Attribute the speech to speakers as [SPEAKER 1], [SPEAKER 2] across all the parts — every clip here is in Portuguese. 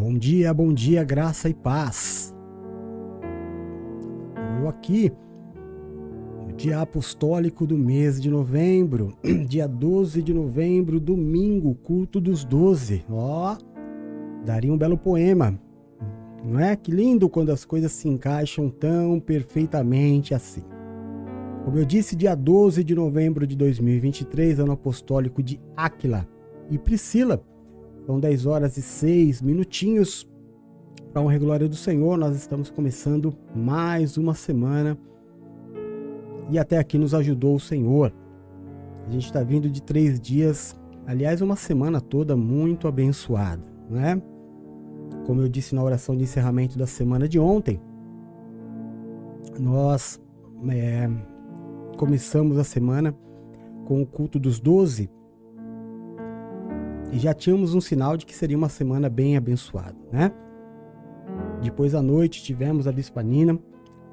[SPEAKER 1] Bom dia, bom dia, graça e paz. Eu aqui, no dia apostólico do mês de novembro, dia 12 de novembro, domingo, culto dos 12. Ó, daria um belo poema. Não é? Que lindo quando as coisas se encaixam tão perfeitamente assim. Como eu disse, dia 12 de novembro de 2023, ano apostólico de Áquila e Priscila são 10 horas e 6 minutinhos. Para honra e glória do Senhor, nós estamos começando mais uma semana. E até aqui nos ajudou o Senhor. A gente está vindo de três dias, aliás, uma semana toda muito abençoada, né? Como eu disse na oração de encerramento da semana de ontem, nós é, começamos a semana com o culto dos doze e já tínhamos um sinal de que seria uma semana bem abençoada, né? Depois à noite tivemos a Bispanina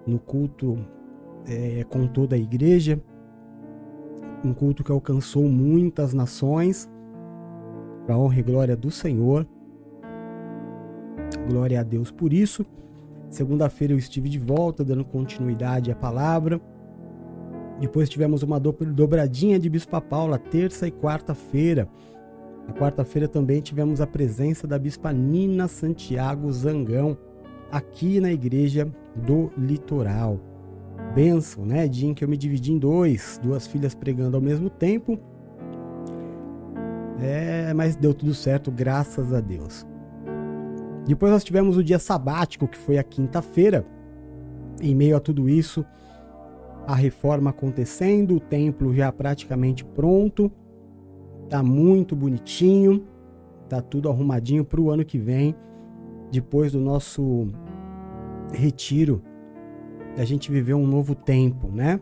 [SPEAKER 1] no culto é, com toda a igreja, um culto que alcançou muitas nações, para honra e glória do Senhor. Glória a Deus por isso. Segunda-feira eu estive de volta, dando continuidade à palavra. Depois tivemos uma dobradinha de Bispa Paula, terça e quarta-feira. Na quarta-feira também tivemos a presença da Bispa Nina Santiago Zangão, aqui na igreja do Litoral. Benção, né? Dia em que eu me dividi em dois, duas filhas pregando ao mesmo tempo. É, mas deu tudo certo, graças a Deus. Depois nós tivemos o dia sabático, que foi a quinta-feira. Em meio a tudo isso, a reforma acontecendo, o templo já praticamente pronto Tá muito bonitinho, tá tudo arrumadinho para o ano que vem, depois do nosso retiro, a gente viver um novo tempo, né?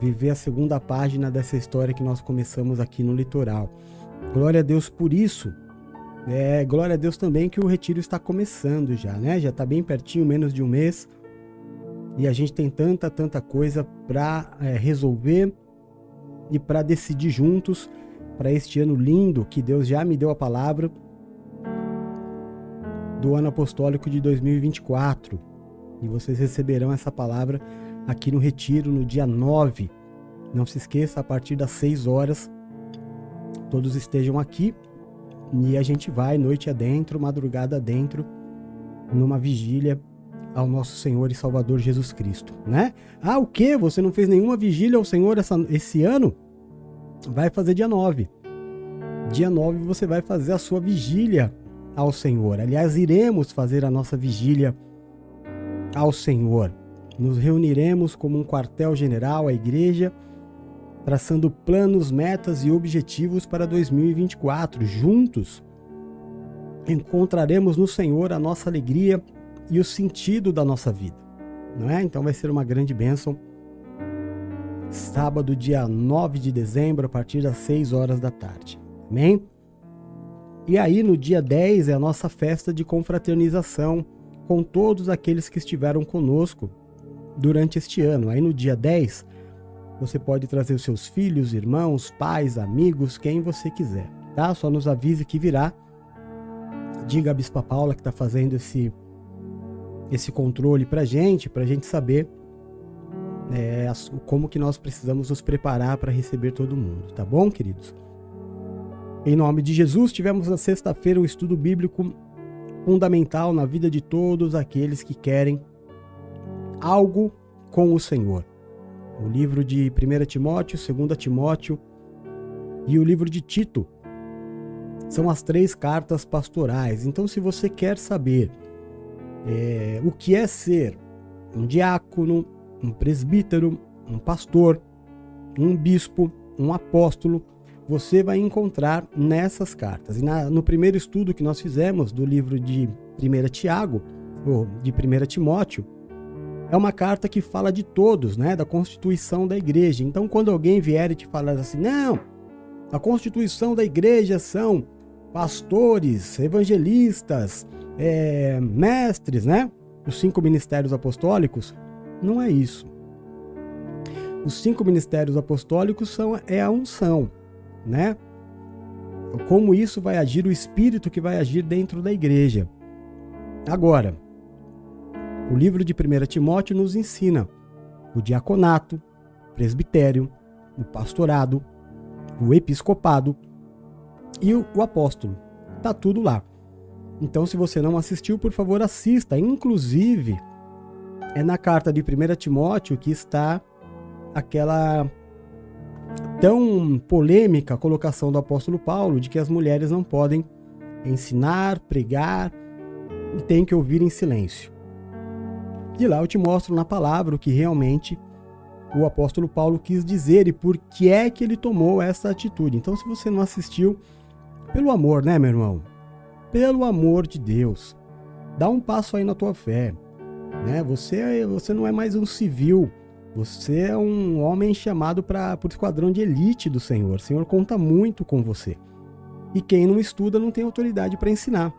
[SPEAKER 1] Viver a segunda página dessa história que nós começamos aqui no litoral. Glória a Deus por isso. É, glória a Deus também que o retiro está começando já, né? Já está bem pertinho, menos de um mês. E a gente tem tanta, tanta coisa para é, resolver e para decidir juntos para este ano lindo que Deus já me deu a palavra do ano apostólico de 2024. E vocês receberão essa palavra aqui no Retiro no dia 9. Não se esqueça, a partir das 6 horas, todos estejam aqui e a gente vai noite adentro, madrugada adentro, numa vigília ao nosso Senhor e Salvador Jesus Cristo, né? Ah, o que? Você não fez nenhuma vigília ao Senhor essa, esse ano? Vai fazer dia 9. Dia 9 você vai fazer a sua vigília ao Senhor. Aliás, iremos fazer a nossa vigília ao Senhor. Nos reuniremos como um quartel-general, a igreja, traçando planos, metas e objetivos para 2024. Juntos, encontraremos no Senhor a nossa alegria e o sentido da nossa vida. Não é? Então vai ser uma grande bênção sábado, dia 9 de dezembro, a partir das 6 horas da tarde. Amém? E aí, no dia 10, é a nossa festa de confraternização com todos aqueles que estiveram conosco durante este ano. Aí, no dia 10, você pode trazer os seus filhos, irmãos, pais, amigos, quem você quiser, tá? Só nos avise que virá. Diga a Bispa Paula que está fazendo esse, esse controle para gente, para gente saber é, como que nós precisamos nos preparar para receber todo mundo, tá bom, queridos? Em nome de Jesus, tivemos na sexta-feira um estudo bíblico fundamental na vida de todos aqueles que querem algo com o Senhor. O livro de 1 Timóteo, 2 Timóteo e o livro de Tito são as três cartas pastorais. Então, se você quer saber é, o que é ser um diácono, um presbítero, um pastor, um bispo, um apóstolo, você vai encontrar nessas cartas. E na, no primeiro estudo que nós fizemos do livro de 1 Tiago, ou de 1 Timóteo, é uma carta que fala de todos, né, da constituição da igreja. Então, quando alguém vier e te falar assim, não, a constituição da igreja são pastores, evangelistas, é, mestres, né, os cinco ministérios apostólicos, não é isso. Os cinco ministérios apostólicos são é a unção, né? Como isso vai agir o espírito que vai agir dentro da igreja. Agora, o livro de 1 Timóteo nos ensina o diaconato, o presbitério, o pastorado, o episcopado e o, o apóstolo. Tá tudo lá. Então, se você não assistiu, por favor, assista. Inclusive, é na carta de 1 Timóteo que está aquela tão polêmica colocação do apóstolo Paulo de que as mulheres não podem ensinar, pregar e têm que ouvir em silêncio. E lá eu te mostro na palavra o que realmente o apóstolo Paulo quis dizer e por que é que ele tomou essa atitude. Então, se você não assistiu, pelo amor, né, meu irmão? Pelo amor de Deus, dá um passo aí na tua fé. Né? Você, você não é mais um civil, você é um homem chamado para o esquadrão de elite do Senhor. O Senhor conta muito com você. E quem não estuda não tem autoridade para ensinar.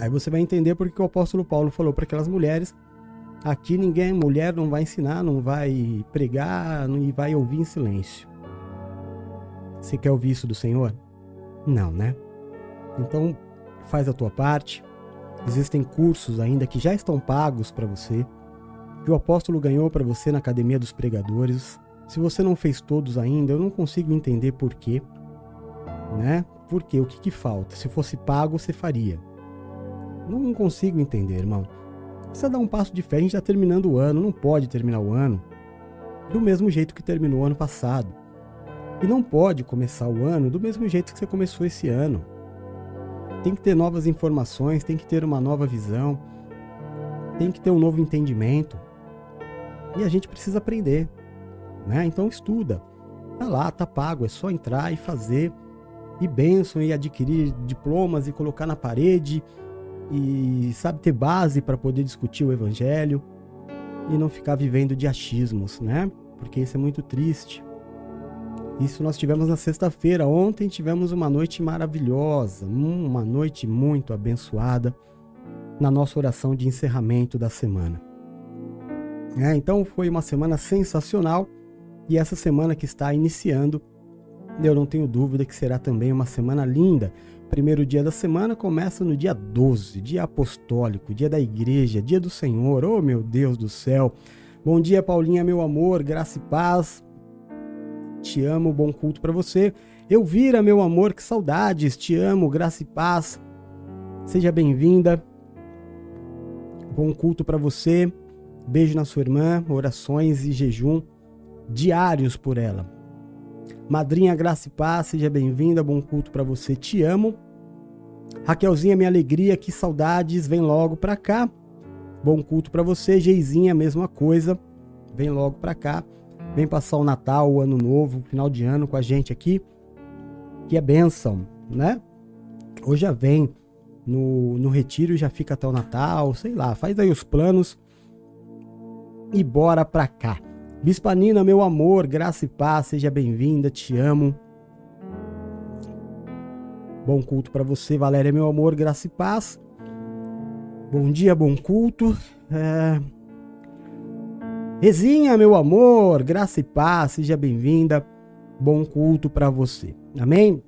[SPEAKER 1] Aí você vai entender porque o apóstolo Paulo falou para aquelas mulheres: aqui ninguém, mulher, não vai ensinar, não vai pregar e vai ouvir em silêncio. Você quer ouvir isso do Senhor? Não, né? Então, faz a tua parte. Existem cursos ainda que já estão pagos para você, que o apóstolo ganhou para você na Academia dos Pregadores. Se você não fez todos ainda, eu não consigo entender por quê, né? Por quê? O que, que falta? Se fosse pago, você faria. Não consigo entender, irmão. Precisa dar um passo de fé. A gente está terminando o ano, não pode terminar o ano do mesmo jeito que terminou o ano passado. E não pode começar o ano do mesmo jeito que você começou esse ano. Tem que ter novas informações, tem que ter uma nova visão, tem que ter um novo entendimento. E a gente precisa aprender, né? Então estuda. Tá lá, tá pago, é só entrar e fazer e benção e adquirir diplomas e colocar na parede e sabe ter base para poder discutir o evangelho e não ficar vivendo de achismos, né? Porque isso é muito triste. Isso nós tivemos na sexta-feira. Ontem tivemos uma noite maravilhosa, uma noite muito abençoada na nossa oração de encerramento da semana. É, então foi uma semana sensacional e essa semana que está iniciando, eu não tenho dúvida que será também uma semana linda. Primeiro dia da semana começa no dia 12, dia apostólico, dia da igreja, dia do Senhor. Oh, meu Deus do céu! Bom dia, Paulinha, meu amor, graça e paz. Te amo, bom culto para você. Elvira, meu amor, que saudades. Te amo, graça e paz. Seja bem-vinda. Bom culto para você. Beijo na sua irmã, orações e jejum diários por ela. Madrinha Graça e Paz, seja bem-vinda, bom culto para você, te amo. Raquelzinha, minha alegria, que saudades, vem logo para cá. Bom culto para você, Geizinha, mesma coisa, vem logo para cá. Vem passar o Natal, o Ano Novo, final de ano com a gente aqui. Que é bênção, né? Ou já vem no, no retiro já fica até o Natal, sei lá, faz aí os planos e bora pra cá. Bispanina, meu amor, graça e paz, seja bem-vinda, te amo. Bom culto para você, Valéria, meu amor, graça e paz. Bom dia, bom culto. É... Rezinha, meu amor, graça e paz, seja bem-vinda. Bom culto para você. Amém?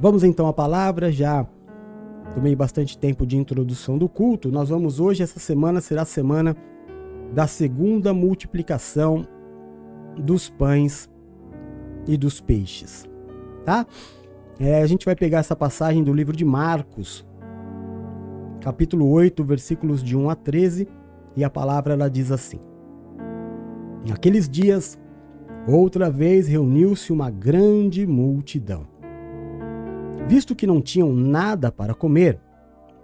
[SPEAKER 1] Vamos então à palavra, já tomei bastante tempo de introdução do culto. Nós vamos hoje, essa semana será a semana da segunda multiplicação dos pães e dos peixes, tá? É, a gente vai pegar essa passagem do livro de Marcos, capítulo 8, versículos de 1 a 13, e a palavra ela diz assim: Naqueles dias, outra vez reuniu-se uma grande multidão. Visto que não tinham nada para comer,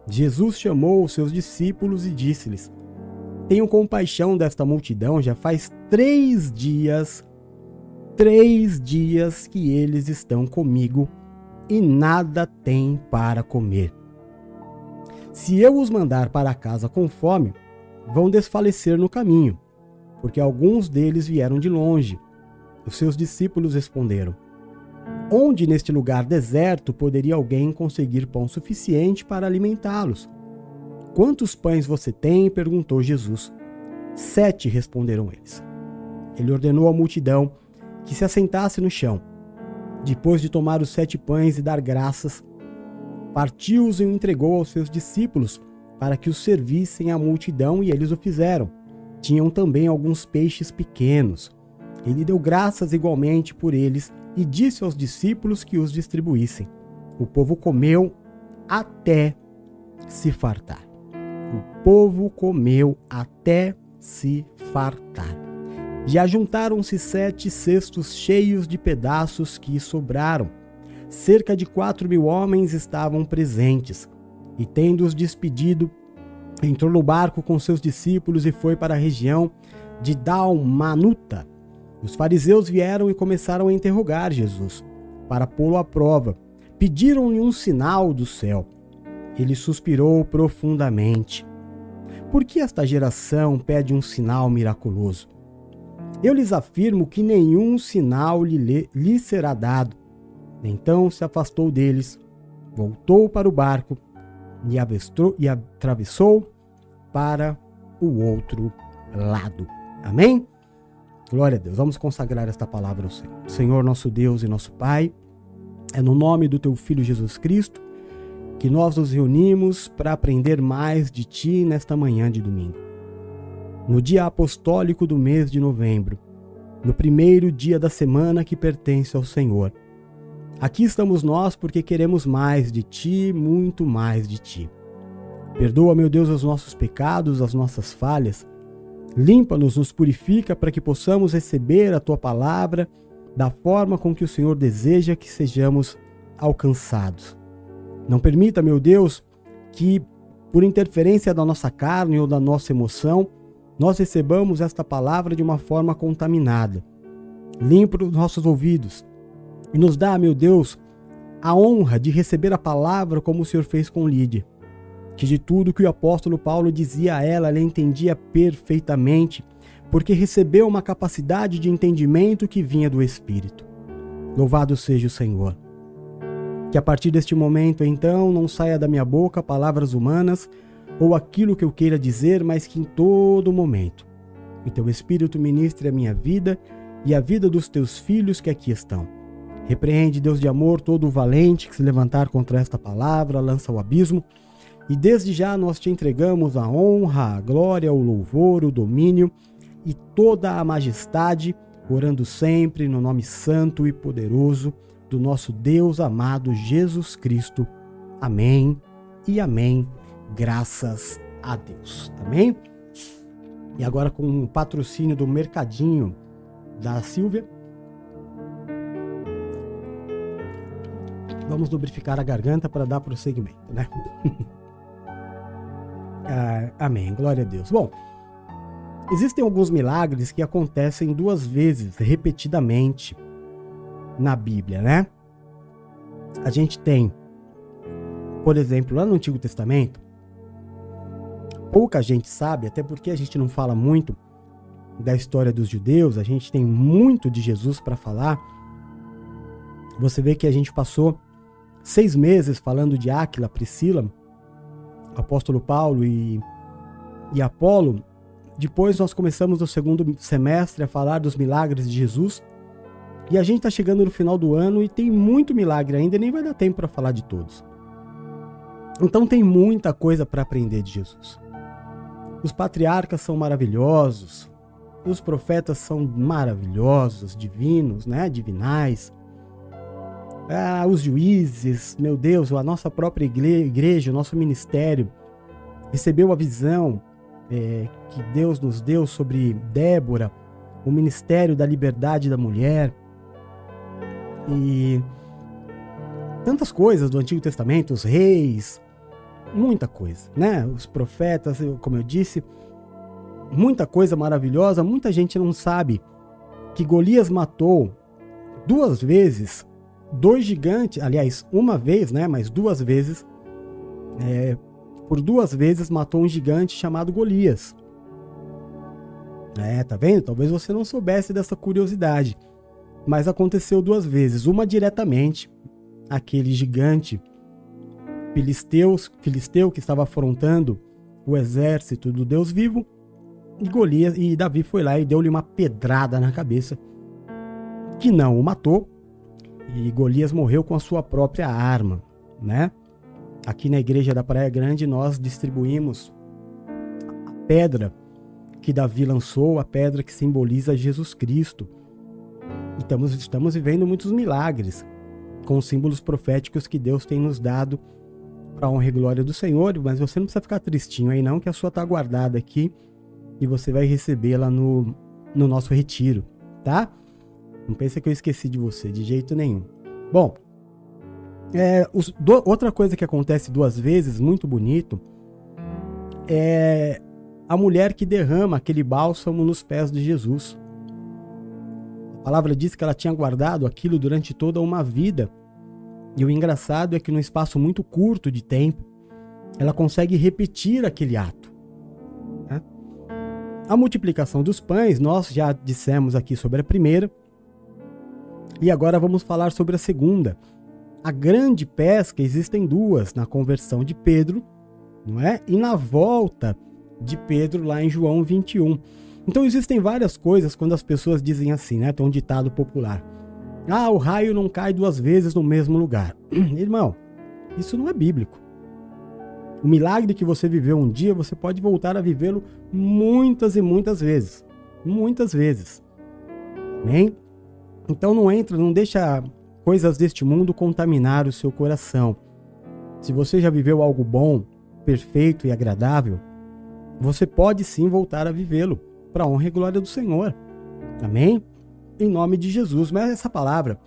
[SPEAKER 1] Jesus chamou os seus discípulos e disse-lhes: Tenho compaixão desta multidão, já faz três dias, três dias que eles estão comigo e nada têm para comer. Se eu os mandar para casa com fome, vão desfalecer no caminho porque alguns deles vieram de longe. Os seus discípulos responderam: Onde neste lugar deserto poderia alguém conseguir pão suficiente para alimentá-los? Quantos pães você tem? perguntou Jesus. Sete, responderam eles. Ele ordenou à multidão que se assentasse no chão. Depois de tomar os sete pães e dar graças, partiu-os e entregou aos seus discípulos, para que os servissem à multidão e eles o fizeram. Tinham também alguns peixes pequenos. Ele deu graças igualmente por eles e disse aos discípulos que os distribuíssem. O povo comeu até se fartar. O povo comeu até se fartar. E ajuntaram-se sete cestos cheios de pedaços que sobraram. Cerca de quatro mil homens estavam presentes. E tendo-os despedido, entrou no barco com seus discípulos e foi para a região de Dalmanuta. Os fariseus vieram e começaram a interrogar Jesus, para pô-lo à prova. Pediram-lhe um sinal do céu. Ele suspirou profundamente. Por que esta geração pede um sinal miraculoso? Eu lhes afirmo que nenhum sinal lhe, lhe será dado. Então se afastou deles, voltou para o barco e, avestrou, e atravessou para o outro lado. Amém? Glória a Deus. Vamos consagrar esta palavra ao Senhor. Senhor, nosso Deus e nosso Pai, é no nome do teu Filho Jesus Cristo que nós nos reunimos para aprender mais de Ti nesta manhã de domingo. No dia apostólico do mês de novembro, no primeiro dia da semana que pertence ao Senhor. Aqui estamos nós porque queremos mais de Ti, muito mais de Ti. Perdoa, meu Deus, os nossos pecados, as nossas falhas. Limpa-nos, nos purifica para que possamos receber a Tua palavra da forma com que o Senhor deseja que sejamos alcançados. Não permita, meu Deus, que por interferência da nossa carne ou da nossa emoção, nós recebamos esta palavra de uma forma contaminada. Limpa os nossos ouvidos e nos dá, meu Deus, a honra de receber a palavra como o Senhor fez com Lídia. Que de tudo que o apóstolo Paulo dizia a ela, ela entendia perfeitamente, porque recebeu uma capacidade de entendimento que vinha do Espírito. Louvado seja o Senhor. Que a partir deste momento, então, não saia da minha boca palavras humanas ou aquilo que eu queira dizer, mas que em todo momento o teu Espírito ministre a minha vida e a vida dos teus filhos que aqui estão. Repreende, Deus de amor, todo o valente que se levantar contra esta palavra, lança o abismo. E desde já nós te entregamos a honra, a glória, o louvor, o domínio e toda a majestade, orando sempre no nome santo e poderoso do nosso Deus amado Jesus Cristo. Amém e amém. Graças a Deus. Amém? E agora com o patrocínio do Mercadinho da Silvia. Vamos lubrificar a garganta para dar prosseguimento, né? ah, amém. Glória a Deus. Bom, existem alguns milagres que acontecem duas vezes, repetidamente na Bíblia, né? A gente tem, por exemplo, lá no Antigo Testamento, pouca gente sabe, até porque a gente não fala muito da história dos judeus, a gente tem muito de Jesus para falar. Você vê que a gente passou seis meses falando de Áquila, Priscila, apóstolo Paulo e, e Apolo. Depois nós começamos no segundo semestre a falar dos milagres de Jesus. E a gente está chegando no final do ano e tem muito milagre ainda, nem vai dar tempo para falar de todos. Então tem muita coisa para aprender de Jesus. Os patriarcas são maravilhosos, os profetas são maravilhosos, divinos, né, divinais. Ah, os juízes, meu Deus, a nossa própria igreja, o nosso ministério recebeu a visão é, que Deus nos deu sobre Débora, o ministério da liberdade da mulher. E tantas coisas do Antigo Testamento, os reis, muita coisa, né? Os profetas, como eu disse, muita coisa maravilhosa. Muita gente não sabe que Golias matou duas vezes dois gigantes, aliás, uma vez, né? Mas duas vezes, é, por duas vezes matou um gigante chamado Golias. É, tá vendo? Talvez você não soubesse dessa curiosidade mas aconteceu duas vezes. Uma diretamente, aquele gigante filisteus, filisteu que estava afrontando o exército do Deus vivo, e Golias e Davi foi lá e deu-lhe uma pedrada na cabeça, que não o matou, e Golias morreu com a sua própria arma, né? Aqui na igreja da Praia Grande nós distribuímos a pedra que Davi lançou, a pedra que simboliza Jesus Cristo. Estamos, estamos vivendo muitos milagres com os símbolos proféticos que Deus tem nos dado para honra e glória do Senhor, mas você não precisa ficar tristinho aí não, que a sua está guardada aqui e você vai recebê-la no, no nosso retiro, tá? Não pensa que eu esqueci de você, de jeito nenhum. Bom, é, os, do, outra coisa que acontece duas vezes, muito bonito, é a mulher que derrama aquele bálsamo nos pés de Jesus. A palavra diz que ela tinha guardado aquilo durante toda uma vida. E o engraçado é que, num espaço muito curto de tempo, ela consegue repetir aquele ato. Né? A multiplicação dos pães, nós já dissemos aqui sobre a primeira. E agora vamos falar sobre a segunda. A grande pesca, existem duas na conversão de Pedro, não é? E na volta de Pedro lá em João 21. Então existem várias coisas quando as pessoas dizem assim, né? Tem um ditado popular. Ah, o raio não cai duas vezes no mesmo lugar. Irmão, isso não é bíblico. O milagre que você viveu um dia, você pode voltar a vivê-lo muitas e muitas vezes. Muitas vezes. Amém? Então não entra, não deixa coisas deste mundo contaminar o seu coração. Se você já viveu algo bom, perfeito e agradável, você pode sim voltar a vivê-lo para a honra e glória do Senhor. Amém? Em nome de Jesus. Mas essa palavra,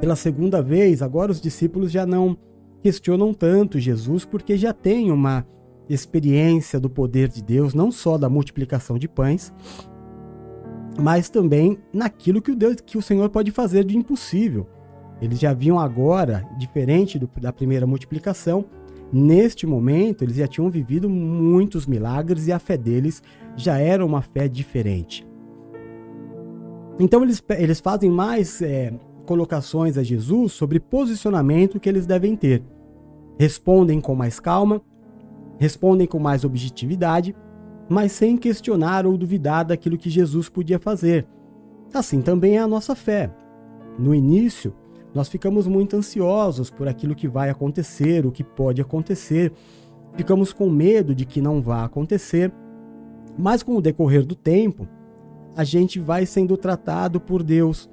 [SPEAKER 1] pela segunda vez, agora os discípulos já não questionam tanto Jesus, porque já têm uma experiência do poder de Deus, não só da multiplicação de pães, mas também naquilo que o Deus, que o Senhor pode fazer de impossível. Eles já viam agora, diferente do, da primeira multiplicação, Neste momento, eles já tinham vivido muitos milagres e a fé deles já era uma fé diferente. Então, eles, eles fazem mais é, colocações a Jesus sobre posicionamento que eles devem ter. Respondem com mais calma, respondem com mais objetividade, mas sem questionar ou duvidar daquilo que Jesus podia fazer. Assim também é a nossa fé. No início, nós ficamos muito ansiosos por aquilo que vai acontecer, o que pode acontecer, ficamos com medo de que não vá acontecer, mas com o decorrer do tempo, a gente vai sendo tratado por Deus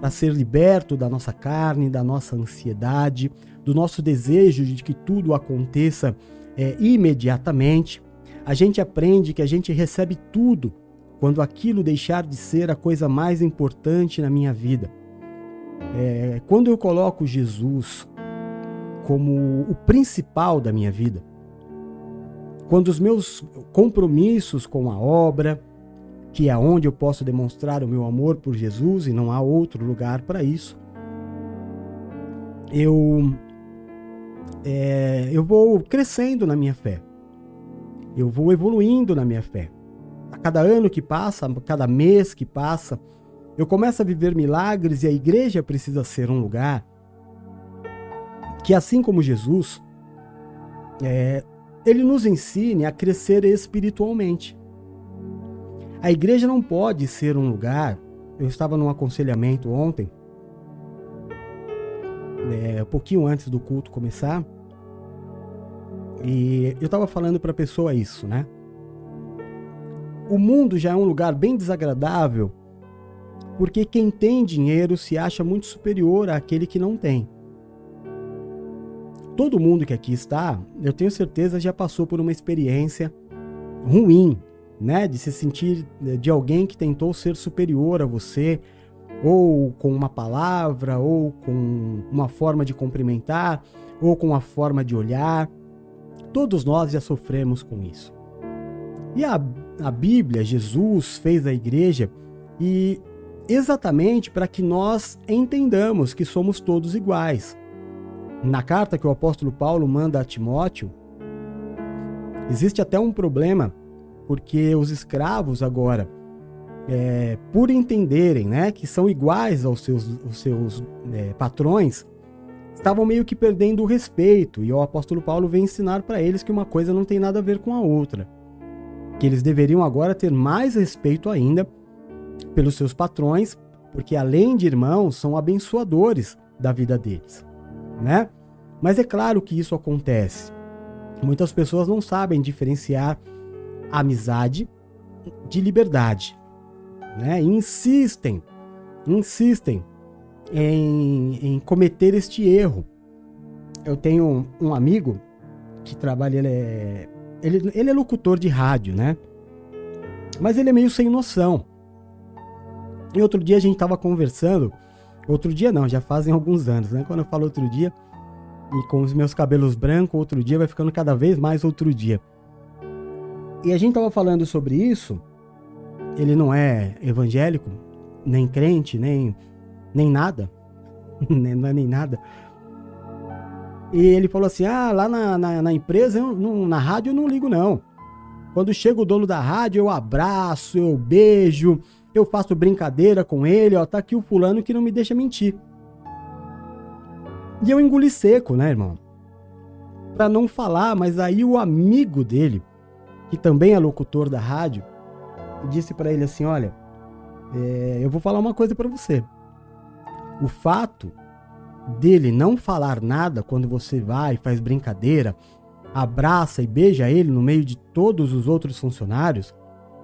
[SPEAKER 1] para ser liberto da nossa carne, da nossa ansiedade, do nosso desejo de que tudo aconteça é, imediatamente. A gente aprende que a gente recebe tudo quando aquilo deixar de ser a coisa mais importante na minha vida. É, quando eu coloco Jesus como o principal da minha vida, quando os meus compromissos com a obra, que é onde eu posso demonstrar o meu amor por Jesus e não há outro lugar para isso, eu é, eu vou crescendo na minha fé, eu vou evoluindo na minha fé. A cada ano que passa, a cada mês que passa, eu começo a viver milagres e a igreja precisa ser um lugar que, assim como Jesus, é, ele nos ensine a crescer espiritualmente. A igreja não pode ser um lugar. Eu estava num aconselhamento ontem, é, um pouquinho antes do culto começar, e eu estava falando para a pessoa isso, né? O mundo já é um lugar bem desagradável porque quem tem dinheiro se acha muito superior àquele que não tem. Todo mundo que aqui está, eu tenho certeza, já passou por uma experiência ruim, né? De se sentir eh, de alguém que tentou ser superior a você, ou com uma palavra, ou com uma forma de cumprimentar, ou com uma forma de olhar. Todos nós já sofremos com isso. E a, a Bíblia, Jesus fez a igreja e exatamente para que nós entendamos que somos todos iguais. Na carta que o apóstolo Paulo manda a Timóteo, existe até um problema, porque os escravos agora, é, por entenderem né, que são iguais aos seus, aos seus é, patrões, estavam meio que perdendo o respeito, e o apóstolo Paulo vem ensinar para eles que uma coisa não tem nada a ver com a outra. Que eles deveriam agora ter mais respeito ainda pelos seus patrões, porque além de irmãos, são abençoadores da vida deles, né? Mas é claro que isso acontece. Muitas pessoas não sabem diferenciar amizade de liberdade, né? Insistem, insistem em, em cometer este erro. Eu tenho um, um amigo que trabalha, ele é, ele, ele é locutor de rádio, né? Mas ele é meio sem noção. E outro dia a gente tava conversando, outro dia não, já fazem alguns anos, né? Quando eu falo outro dia, e com os meus cabelos brancos, outro dia vai ficando cada vez mais outro dia. E a gente tava falando sobre isso. Ele não é evangélico, nem crente, nem, nem nada. não é nem nada. E ele falou assim: Ah, lá na, na, na empresa, eu, na rádio eu não ligo, não. Quando chega o dono da rádio, eu abraço, eu beijo, eu faço brincadeira com ele, ó, tá aqui o fulano que não me deixa mentir. E eu engoli seco, né, irmão? Pra não falar, mas aí o amigo dele, que também é locutor da rádio, disse para ele assim: Olha, é, eu vou falar uma coisa para você. O fato dele não falar nada quando você vai, faz brincadeira, abraça e beija ele no meio de todos os outros funcionários,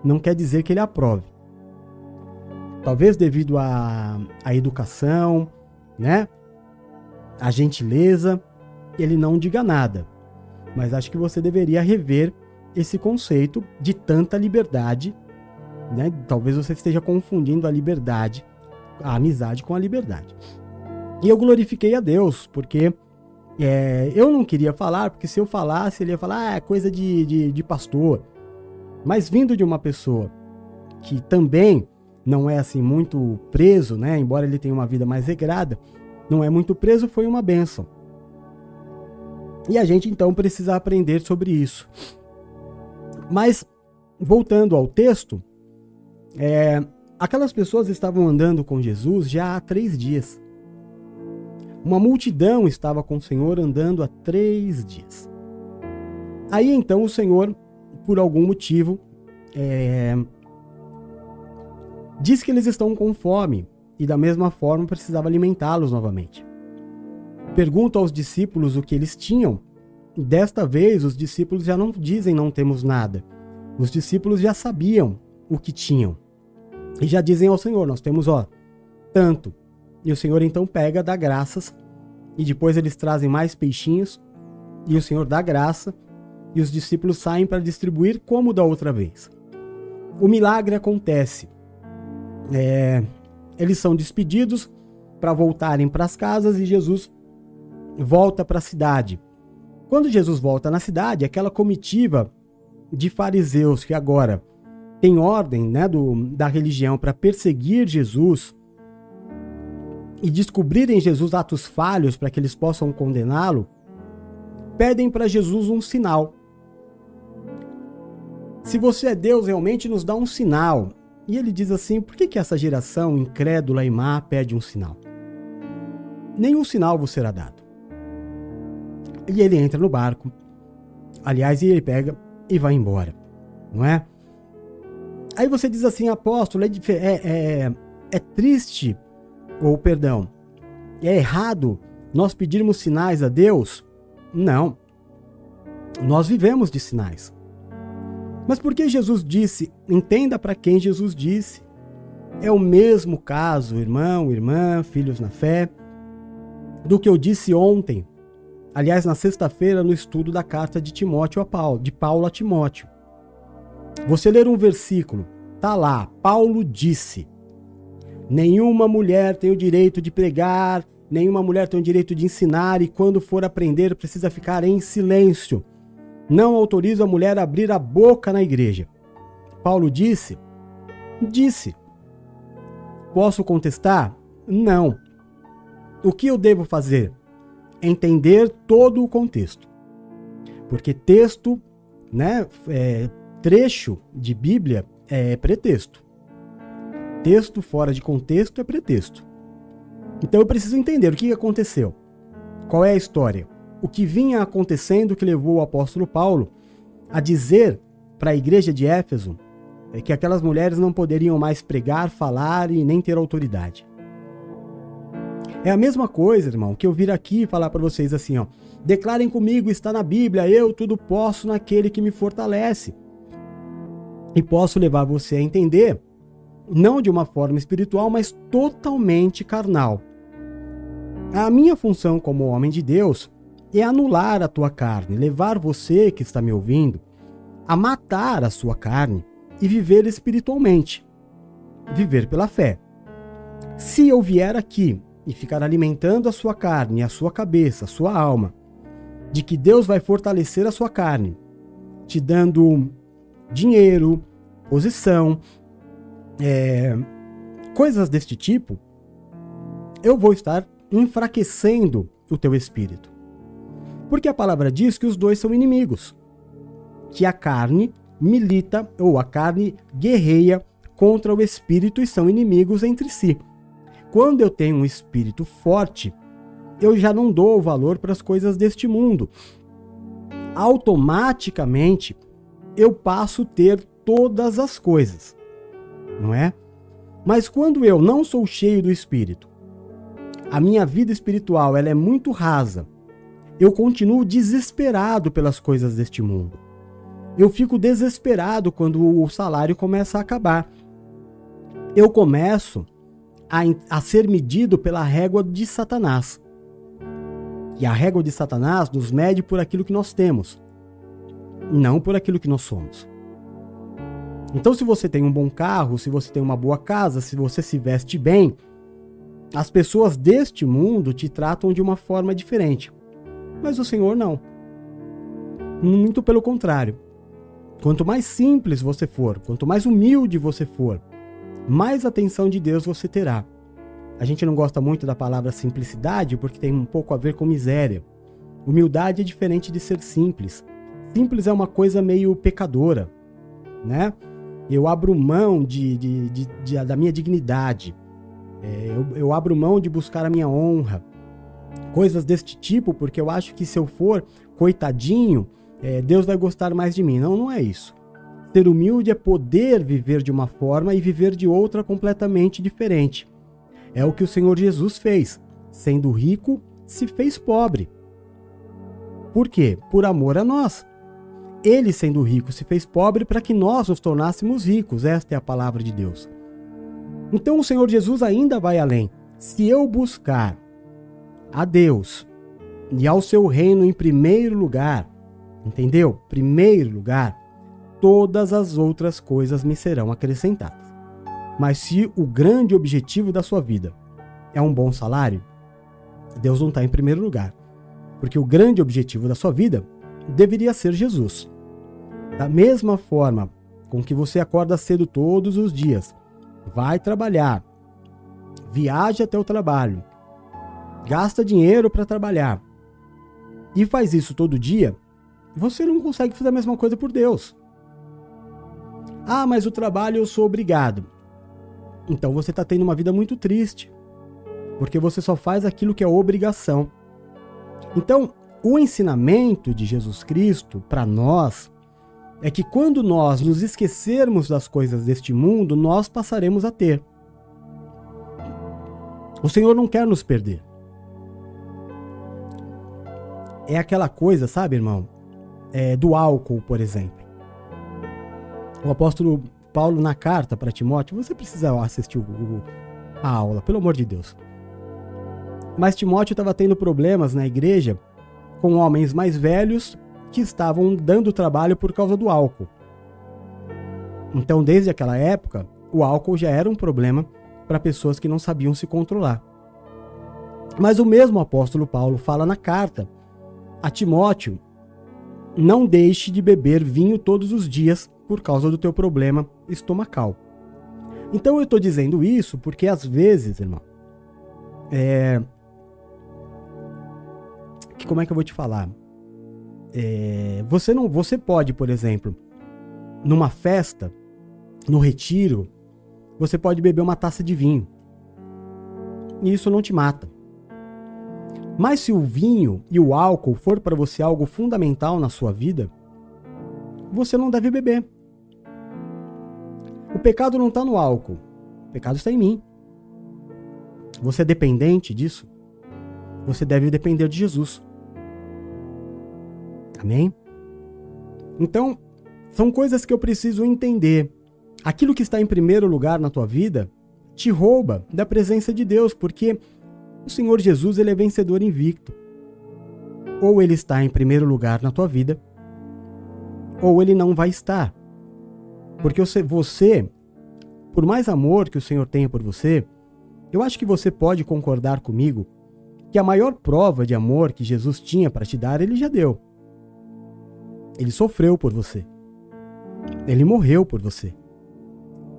[SPEAKER 1] não quer dizer que ele aprove. Talvez devido à, educação, né? A gentileza, ele não diga nada. Mas acho que você deveria rever esse conceito de tanta liberdade, né? Talvez você esteja confundindo a liberdade, a amizade com a liberdade. E eu glorifiquei a Deus, porque é, eu não queria falar, porque se eu falasse, ele ia falar, ah, é coisa de, de, de pastor. Mas vindo de uma pessoa que também não é assim muito preso, né? Embora ele tenha uma vida mais regrada, não é muito preso, foi uma benção. E a gente então precisa aprender sobre isso. Mas, voltando ao texto, é, aquelas pessoas estavam andando com Jesus já há três dias. Uma multidão estava com o Senhor andando há três dias. Aí então o Senhor, por algum motivo, é, diz que eles estão com fome e, da mesma forma, precisava alimentá-los novamente. Pergunta aos discípulos o que eles tinham. Desta vez, os discípulos já não dizem não temos nada. Os discípulos já sabiam o que tinham. E já dizem ao Senhor: Nós temos, ó, tanto. E o Senhor então pega, dá graças, e depois eles trazem mais peixinhos, e o Senhor dá graça, e os discípulos saem para distribuir como da outra vez. O milagre acontece. É, eles são despedidos para voltarem para as casas e Jesus volta para a cidade. Quando Jesus volta na cidade, aquela comitiva de fariseus que agora tem ordem né, do, da religião para perseguir Jesus, e descobrirem Jesus atos falhos para que eles possam condená-lo, pedem para Jesus um sinal. Se você é Deus, realmente nos dá um sinal. E ele diz assim: por que, que essa geração incrédula e má pede um sinal? Nenhum sinal vos será dado. E ele entra no barco. Aliás, ele pega e vai embora. Não é? Aí você diz assim, apóstolo, é, é, é, é triste ou perdão, é errado nós pedirmos sinais a Deus? Não. Nós vivemos de sinais. Mas por que Jesus disse? Entenda para quem Jesus disse. É o mesmo caso, irmão, irmã, filhos na fé, do que eu disse ontem. Aliás, na sexta-feira, no estudo da carta de Timóteo a Paulo, de Paulo a Timóteo. Você ler um versículo, tá lá, Paulo disse: Nenhuma mulher tem o direito de pregar, nenhuma mulher tem o direito de ensinar e quando for aprender precisa ficar em silêncio. Não autorizo a mulher a abrir a boca na igreja. Paulo disse? Disse. Posso contestar? Não. O que eu devo fazer? Entender todo o contexto. Porque texto, né, é, trecho de Bíblia é pretexto. Texto fora de contexto é pretexto. Então eu preciso entender o que aconteceu. Qual é a história? O que vinha acontecendo que levou o apóstolo Paulo a dizer para a igreja de Éfeso é que aquelas mulheres não poderiam mais pregar, falar e nem ter autoridade. É a mesma coisa, irmão, que eu vir aqui falar para vocês assim, ó. Declarem comigo, está na Bíblia, eu tudo posso naquele que me fortalece. E posso levar você a entender, não de uma forma espiritual, mas totalmente carnal. A minha função como homem de Deus é anular a tua carne, levar você que está me ouvindo a matar a sua carne e viver espiritualmente. Viver pela fé. Se eu vier aqui e ficar alimentando a sua carne, a sua cabeça, a sua alma, de que Deus vai fortalecer a sua carne, te dando dinheiro, posição, é, coisas deste tipo, eu vou estar enfraquecendo o teu espírito. Porque a palavra diz que os dois são inimigos, que a carne milita ou a carne guerreia contra o espírito e são inimigos entre si. Quando eu tenho um espírito forte, eu já não dou valor para as coisas deste mundo. Automaticamente eu passo a ter todas as coisas, não é? Mas quando eu não sou cheio do espírito, a minha vida espiritual ela é muito rasa. Eu continuo desesperado pelas coisas deste mundo. Eu fico desesperado quando o salário começa a acabar. Eu começo a, a ser medido pela régua de Satanás. E a régua de Satanás nos mede por aquilo que nós temos, não por aquilo que nós somos. Então, se você tem um bom carro, se você tem uma boa casa, se você se veste bem, as pessoas deste mundo te tratam de uma forma diferente. Mas o Senhor não. Muito pelo contrário. Quanto mais simples você for, quanto mais humilde você for, mais atenção de Deus você terá. A gente não gosta muito da palavra simplicidade porque tem um pouco a ver com miséria. Humildade é diferente de ser simples. Simples é uma coisa meio pecadora, né? Eu abro mão de, de, de, de da minha dignidade. É, eu, eu abro mão de buscar a minha honra. Coisas deste tipo, porque eu acho que se eu for coitadinho, é, Deus vai gostar mais de mim. Não, não é isso. Ser humilde é poder viver de uma forma e viver de outra completamente diferente. É o que o Senhor Jesus fez. Sendo rico, se fez pobre. Por quê? Por amor a nós. Ele, sendo rico, se fez pobre para que nós nos tornássemos ricos. Esta é a palavra de Deus. Então o Senhor Jesus ainda vai além. Se eu buscar a Deus e ao seu reino em primeiro lugar, entendeu? Primeiro lugar, todas as outras coisas me serão acrescentadas. Mas se o grande objetivo da sua vida é um bom salário, Deus não está em primeiro lugar. Porque o grande objetivo da sua vida deveria ser Jesus. Da mesma forma com que você acorda cedo todos os dias, vai trabalhar, viaja até o trabalho, gasta dinheiro para trabalhar e faz isso todo dia, você não consegue fazer a mesma coisa por Deus. Ah, mas o trabalho eu sou obrigado. Então você está tendo uma vida muito triste, porque você só faz aquilo que é obrigação. Então, o ensinamento de Jesus Cristo para nós é que quando nós nos esquecermos das coisas deste mundo, nós passaremos a ter. O Senhor não quer nos perder. É aquela coisa, sabe, irmão? É, do álcool, por exemplo o apóstolo Paulo na carta para Timóteo, você precisa assistir o, a aula, pelo amor de Deus. Mas Timóteo estava tendo problemas na igreja com homens mais velhos que estavam dando trabalho por causa do álcool. Então, desde aquela época, o álcool já era um problema para pessoas que não sabiam se controlar. Mas o mesmo apóstolo Paulo fala na carta a Timóteo: não deixe de beber vinho todos os dias, por causa do teu problema estomacal. Então eu estou dizendo isso porque às vezes, irmão, é... como é que eu vou te falar? É... Você não, você pode, por exemplo, numa festa, no retiro, você pode beber uma taça de vinho. E isso não te mata. Mas se o vinho e o álcool for para você algo fundamental na sua vida, você não deve beber. O pecado não está no álcool, o pecado está em mim. Você é dependente disso? você deve depender de Jesus. Amém? Então, são coisas que eu preciso entender. Aquilo que está em primeiro lugar na tua vida te rouba da presença de Deus, porque o Senhor Jesus ele é vencedor invicto. Ou ele está em primeiro lugar na tua vida, ou ele não vai estar. Porque você, por mais amor que o Senhor tenha por você, eu acho que você pode concordar comigo que a maior prova de amor que Jesus tinha para te dar, ele já deu. Ele sofreu por você. Ele morreu por você.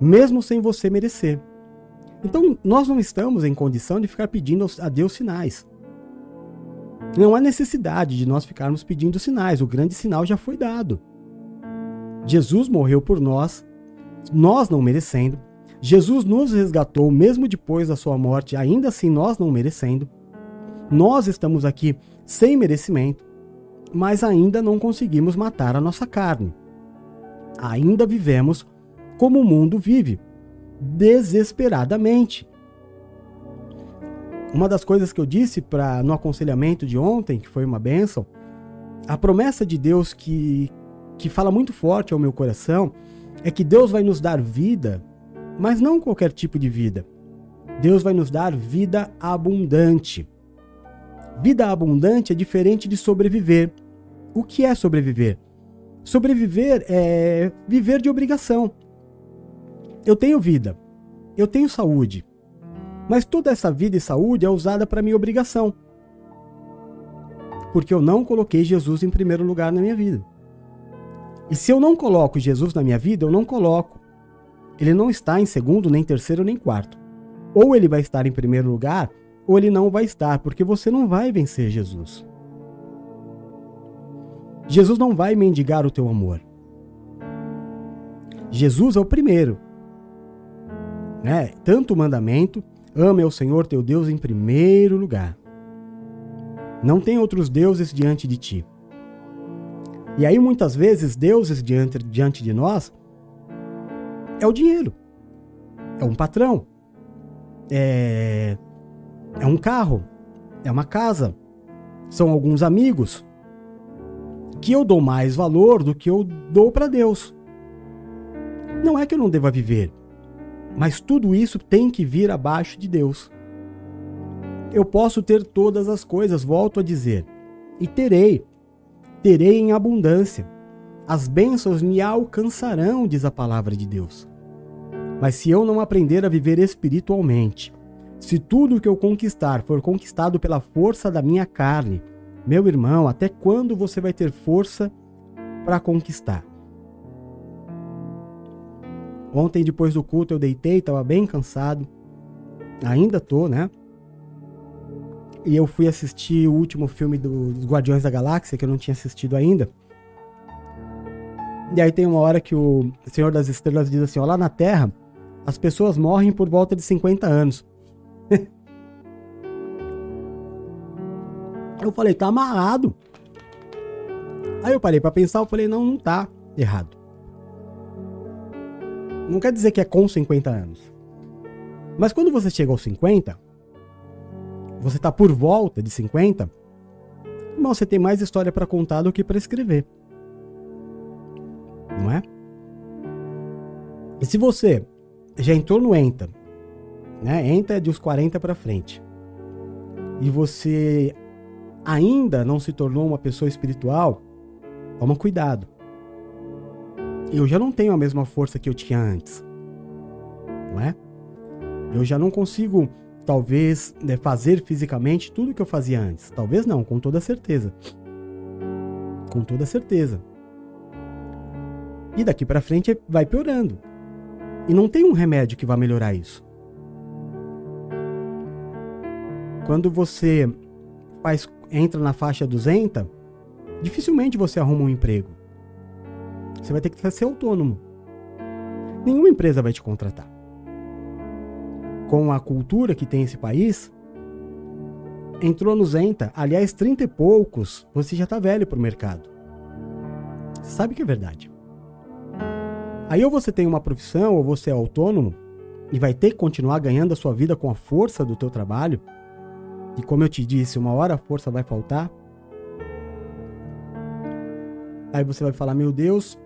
[SPEAKER 1] Mesmo sem você merecer. Então, nós não estamos em condição de ficar pedindo a Deus sinais. Não há necessidade de nós ficarmos pedindo sinais. O grande sinal já foi dado. Jesus morreu por nós, nós não merecendo. Jesus nos resgatou mesmo depois da sua morte, ainda assim nós não merecendo. Nós estamos aqui sem merecimento, mas ainda não conseguimos matar a nossa carne. Ainda vivemos como o mundo vive, desesperadamente. Uma das coisas que eu disse para no aconselhamento de ontem, que foi uma benção, a promessa de Deus que, que fala muito forte ao meu coração é que Deus vai nos dar vida, mas não qualquer tipo de vida. Deus vai nos dar vida abundante. Vida abundante é diferente de sobreviver. O que é sobreviver? Sobreviver é viver de obrigação. Eu tenho vida, eu tenho saúde, mas toda essa vida e saúde é usada para minha obrigação. Porque eu não coloquei Jesus em primeiro lugar na minha vida. E se eu não coloco Jesus na minha vida, eu não coloco. Ele não está em segundo, nem terceiro, nem quarto. Ou ele vai estar em primeiro lugar, ou ele não vai estar, porque você não vai vencer Jesus. Jesus não vai mendigar o teu amor. Jesus é o primeiro. Né? Tanto o mandamento, ame ao Senhor teu Deus em primeiro lugar. Não tem outros deuses diante de ti. E aí, muitas vezes, deuses diante, diante de nós é o dinheiro, é um patrão, é, é um carro, é uma casa, são alguns amigos que eu dou mais valor do que eu dou para Deus. Não é que eu não deva viver, mas tudo isso tem que vir abaixo de Deus. Eu posso ter todas as coisas, volto a dizer, e terei, terei em abundância. As bênçãos me alcançarão, diz a palavra de Deus. Mas se eu não aprender a viver espiritualmente, se tudo que eu conquistar for conquistado pela força da minha carne, meu irmão, até quando você vai ter força para conquistar? Ontem, depois do culto, eu deitei, estava bem cansado. Ainda tô, né? e eu fui assistir o último filme dos Guardiões da Galáxia, que eu não tinha assistido ainda. E aí tem uma hora que o Senhor das Estrelas diz assim: ó, lá na Terra, as pessoas morrem por volta de 50 anos. eu falei, tá amarrado. Aí eu parei para pensar, eu falei, não, não tá errado. Não quer dizer que é com 50 anos. Mas quando você chega aos 50, você está por volta de 50, irmão, você tem mais história para contar do que para escrever. Não é? E se você já entrou no ENTA, né? ENTA é de uns 40 para frente. E você ainda não se tornou uma pessoa espiritual, toma cuidado. Eu já não tenho a mesma força que eu tinha antes. Não é? Eu já não consigo talvez né, fazer fisicamente tudo que eu fazia antes. Talvez não, com toda certeza. Com toda certeza. E daqui para frente vai piorando. E não tem um remédio que vá melhorar isso. Quando você faz, entra na faixa 200, dificilmente você arruma um emprego. Você vai ter que ser autônomo. Nenhuma empresa vai te contratar com a cultura que tem esse país, entrou no Zenta, aliás, 30 e poucos, você já está velho para o mercado. Sabe que é verdade. Aí ou você tem uma profissão ou você é autônomo e vai ter que continuar ganhando a sua vida com a força do teu trabalho, E como eu te disse, uma hora a força vai faltar. Aí você vai falar: Meu Deus,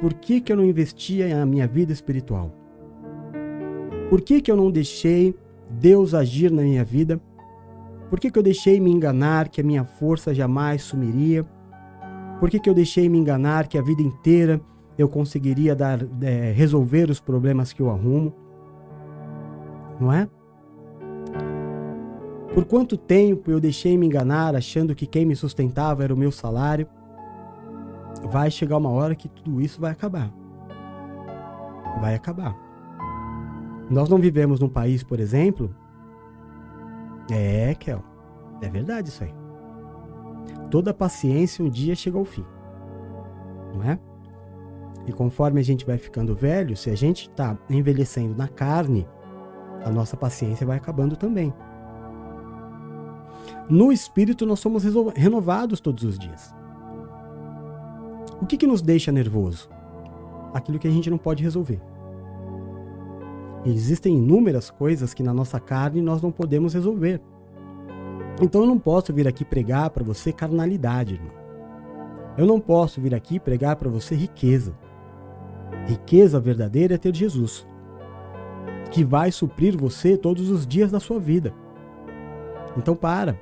[SPEAKER 1] por que, que eu não investia na minha vida espiritual? Por que, que eu não deixei Deus agir na minha vida? Por que, que eu deixei me enganar que a minha força jamais sumiria? Por que, que eu deixei me enganar que a vida inteira eu conseguiria dar, é, resolver os problemas que eu arrumo? Não é? Por quanto tempo eu deixei me enganar achando que quem me sustentava era o meu salário? Vai chegar uma hora que tudo isso vai acabar. Vai acabar. Nós não vivemos num país, por exemplo. É, Kel. É verdade isso aí. Toda paciência um dia chega ao fim. Não é? E conforme a gente vai ficando velho, se a gente está envelhecendo na carne, a nossa paciência vai acabando também. No espírito, nós somos renovados todos os dias. O que, que nos deixa nervoso? Aquilo que a gente não pode resolver. Existem inúmeras coisas que na nossa carne nós não podemos resolver. Então eu não posso vir aqui pregar para você carnalidade, irmão. Eu não posso vir aqui pregar para você riqueza. Riqueza verdadeira é ter Jesus, que vai suprir você todos os dias da sua vida. Então para.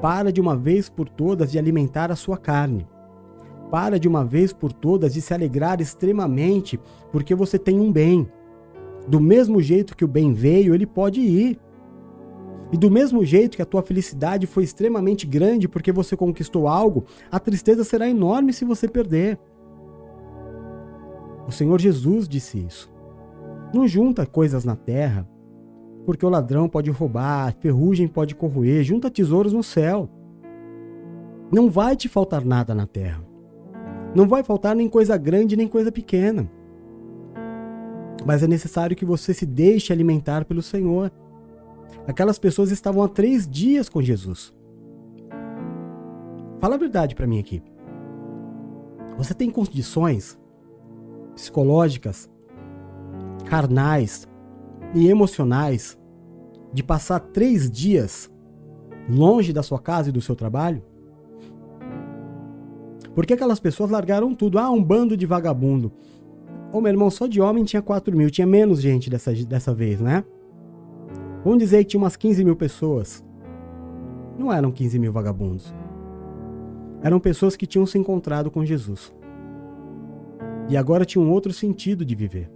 [SPEAKER 1] Para de uma vez por todas de alimentar a sua carne. Para de uma vez por todas de se alegrar extremamente porque você tem um bem. Do mesmo jeito que o bem veio, ele pode ir. E do mesmo jeito que a tua felicidade foi extremamente grande porque você conquistou algo, a tristeza será enorme se você perder. O Senhor Jesus disse isso. Não junta coisas na terra, porque o ladrão pode roubar, a ferrugem pode corroer, junta tesouros no céu. Não vai te faltar nada na terra. Não vai faltar nem coisa grande nem coisa pequena. Mas é necessário que você se deixe alimentar pelo Senhor. Aquelas pessoas estavam há três dias com Jesus. Fala a verdade para mim aqui. Você tem condições psicológicas, carnais e emocionais de passar três dias longe da sua casa e do seu trabalho? Porque aquelas pessoas largaram tudo. Ah, um bando de vagabundo. Ô, meu irmão, só de homem tinha 4 mil. Tinha menos gente dessa, dessa vez, né? Vamos dizer que tinha umas 15 mil pessoas. Não eram 15 mil vagabundos. Eram pessoas que tinham se encontrado com Jesus. E agora tinham outro sentido de viver.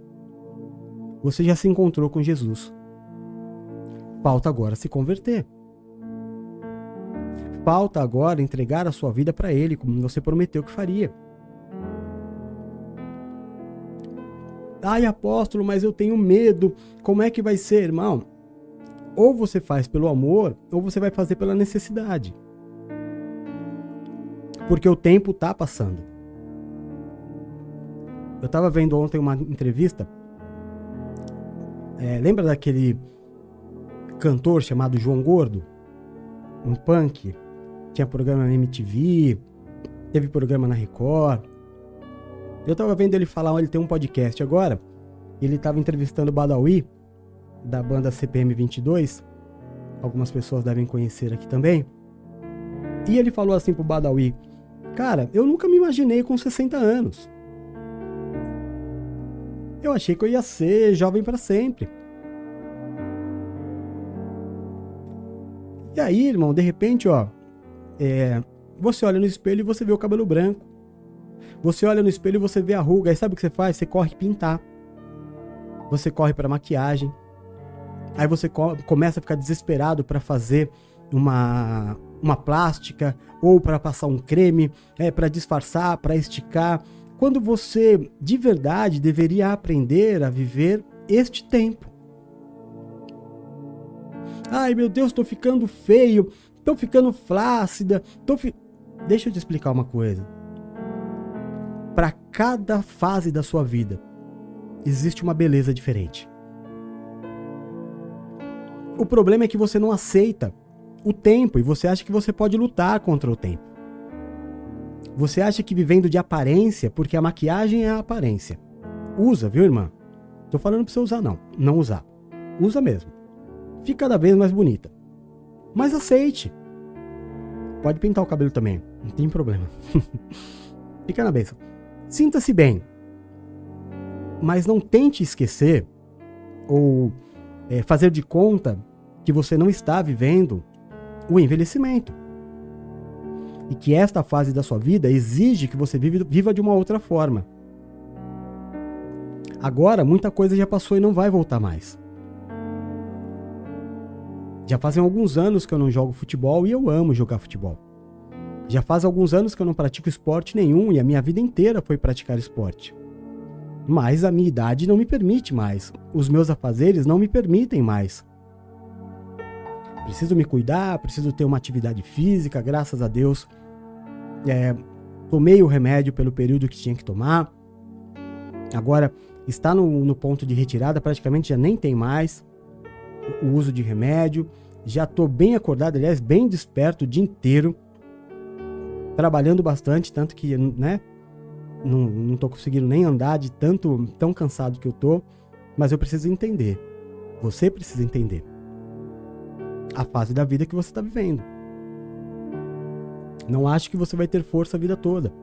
[SPEAKER 1] Você já se encontrou com Jesus. Falta agora se converter. Falta agora entregar a sua vida para Ele, como você prometeu que faria. Ai, apóstolo, mas eu tenho medo. Como é que vai ser, irmão? Ou você faz pelo amor, ou você vai fazer pela necessidade. Porque o tempo tá passando. Eu estava vendo ontem uma entrevista. É, lembra daquele cantor chamado João Gordo? Um punk? Tinha programa na MTV, teve programa na Record. Eu estava vendo ele falar, ele tem um podcast agora. Ele estava entrevistando o Badawi, da banda CPM 22. Algumas pessoas devem conhecer aqui também. E ele falou assim pro Badawi: Cara, eu nunca me imaginei com 60 anos. Eu achei que eu ia ser jovem para sempre. E aí, irmão, de repente, ó, é, você olha no espelho e você vê o cabelo branco. Você olha no espelho e você vê a ruga. Aí sabe o que você faz? Você corre pintar. Você corre para maquiagem. Aí você co começa a ficar desesperado para fazer uma uma plástica ou para passar um creme, é para disfarçar, para esticar quando você de verdade deveria aprender a viver este tempo. Ai meu Deus, estou ficando feio, estou ficando flácida, tô fi... Deixa eu te explicar uma coisa. Para cada fase da sua vida, existe uma beleza diferente. O problema é que você não aceita o tempo e você acha que você pode lutar contra o tempo. Você acha que vivendo de aparência, porque a maquiagem é a aparência. Usa, viu, irmã? Tô falando pra você usar, não. Não usar. Usa mesmo. Fica cada vez mais bonita. Mas aceite. Pode pintar o cabelo também, não tem problema. Fica na bênção. Sinta-se bem. Mas não tente esquecer ou é, fazer de conta que você não está vivendo o envelhecimento. E que esta fase da sua vida exige que você viva de uma outra forma. Agora, muita coisa já passou e não vai voltar mais. Já fazem alguns anos que eu não jogo futebol e eu amo jogar futebol. Já faz alguns anos que eu não pratico esporte nenhum e a minha vida inteira foi praticar esporte. Mas a minha idade não me permite mais. Os meus afazeres não me permitem mais. Preciso me cuidar, preciso ter uma atividade física, graças a Deus. É, tomei o remédio pelo período que tinha que tomar. Agora está no, no ponto de retirada, praticamente já nem tem mais o uso de remédio. Já estou bem acordado, aliás, bem desperto o dia inteiro, trabalhando bastante, tanto que, né, não, tô conseguindo nem andar de tanto, tão cansado que eu tô, mas eu preciso entender. Você precisa entender a fase da vida que você está vivendo. Não ache que você vai ter força a vida toda.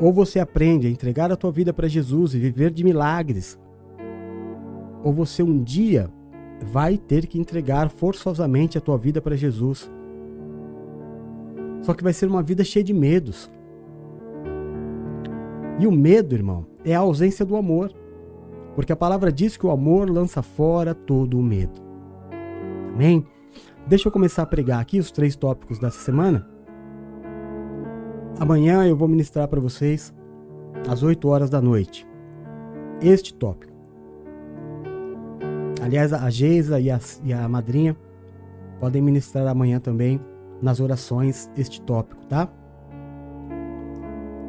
[SPEAKER 1] Ou você aprende a entregar a tua vida para Jesus e viver de milagres, ou você um dia vai ter que entregar forçosamente a tua vida para Jesus. Só que vai ser uma vida cheia de medos. E o medo, irmão, é a ausência do amor. Porque a palavra diz que o amor lança fora todo o medo. Amém? Deixa eu começar a pregar aqui os três tópicos dessa semana. Amanhã eu vou ministrar para vocês às 8 horas da noite este tópico. Aliás, a Geisa e a, e a madrinha podem ministrar amanhã também nas orações este tópico, tá?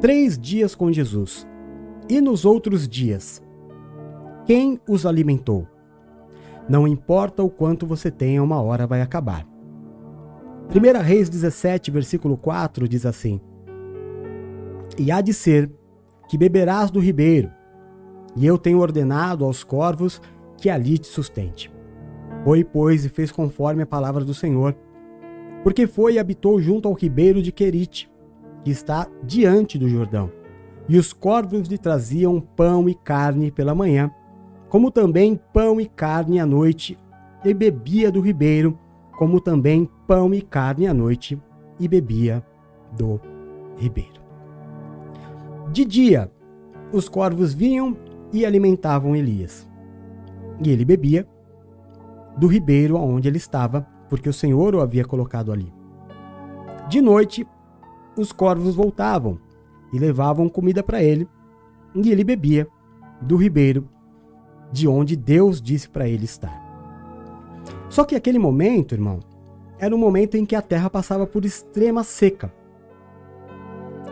[SPEAKER 1] Três dias com Jesus. E nos outros dias? Quem os alimentou? Não importa o quanto você tenha, uma hora vai acabar. 1 Reis 17, versículo 4 diz assim: E há de ser que beberás do ribeiro, e eu tenho ordenado aos corvos que ali te sustente. Foi, pois, e fez conforme a palavra do Senhor, porque foi e habitou junto ao ribeiro de Querite, que está diante do Jordão. E os corvos lhe traziam pão e carne pela manhã, como também pão e carne à noite, e bebia do ribeiro, como também pão e carne à noite, e bebia do ribeiro. De dia, os corvos vinham e alimentavam Elias e ele bebia do ribeiro aonde ele estava, porque o Senhor o havia colocado ali. De noite, os corvos voltavam e levavam comida para ele, e ele bebia do ribeiro de onde Deus disse para ele estar. Só que aquele momento, irmão, era um momento em que a terra passava por extrema seca.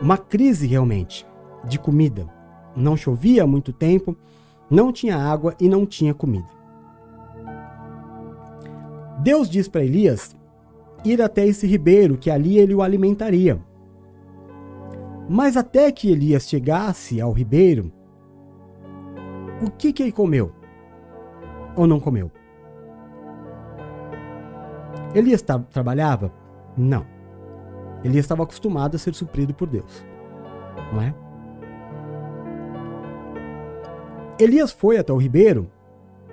[SPEAKER 1] Uma crise realmente de comida. Não chovia há muito tempo, não tinha água e não tinha comida. Deus diz para Elias ir até esse ribeiro, que ali ele o alimentaria. Mas até que Elias chegasse ao ribeiro, o que, que ele comeu? Ou não comeu? Elias trabalhava? Não. Elias estava acostumado a ser suprido por Deus. Não é? Elias foi até o ribeiro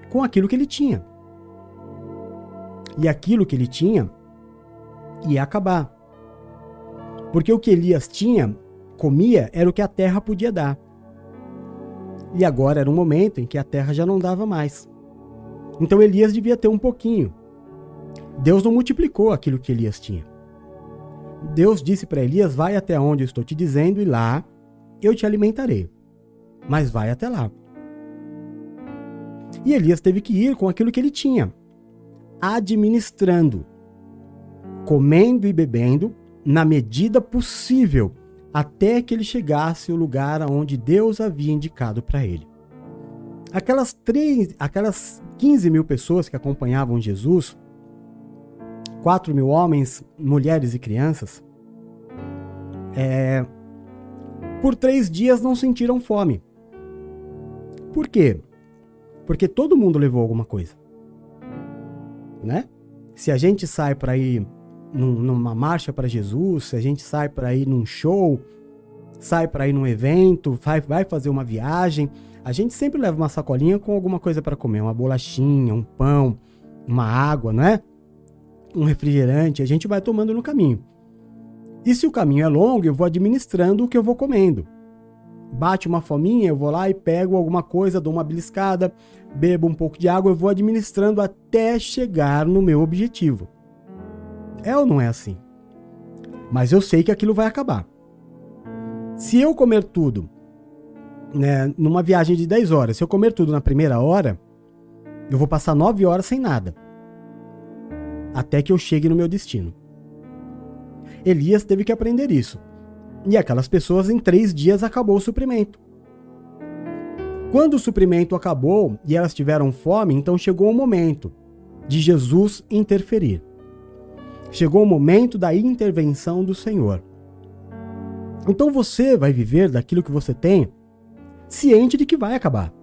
[SPEAKER 1] com aquilo que ele tinha. E aquilo que ele tinha ia acabar. Porque o que Elias tinha, comia, era o que a terra podia dar. E agora era um momento em que a terra já não dava mais. Então Elias devia ter um pouquinho. Deus não multiplicou aquilo que Elias tinha. Deus disse para Elias: Vai até onde eu estou te dizendo, e lá eu te alimentarei. Mas vai até lá. E Elias teve que ir com aquilo que ele tinha, administrando, comendo e bebendo na medida possível, até que ele chegasse ao lugar aonde Deus havia indicado para ele. Aquelas, três, aquelas 15 mil pessoas que acompanhavam Jesus, 4 mil homens, mulheres e crianças, é, por três dias não sentiram fome. Por quê? Porque todo mundo levou alguma coisa. Né? Se a gente sai para ir num, numa marcha para Jesus, se a gente sai para ir num show, sai para ir num evento, vai, vai fazer uma viagem, a gente sempre leva uma sacolinha com alguma coisa para comer, uma bolachinha, um pão, uma água, não é? Um refrigerante, a gente vai tomando no caminho. E se o caminho é longo, eu vou administrando o que eu vou comendo. Bate uma fominha, eu vou lá e pego alguma coisa, dou uma beliscada, bebo um pouco de água, eu vou administrando até chegar no meu objetivo. É ou não é assim? Mas eu sei que aquilo vai acabar. Se eu comer tudo, né, numa viagem de 10 horas, se eu comer tudo na primeira hora, eu vou passar 9 horas sem nada. Até que eu chegue no meu destino. Elias teve que aprender isso. E aquelas pessoas, em três dias, acabou o suprimento. Quando o suprimento acabou e elas tiveram fome, então chegou o momento de Jesus interferir. Chegou o momento da intervenção do Senhor. Então você vai viver daquilo que você tem, ciente de que vai acabar,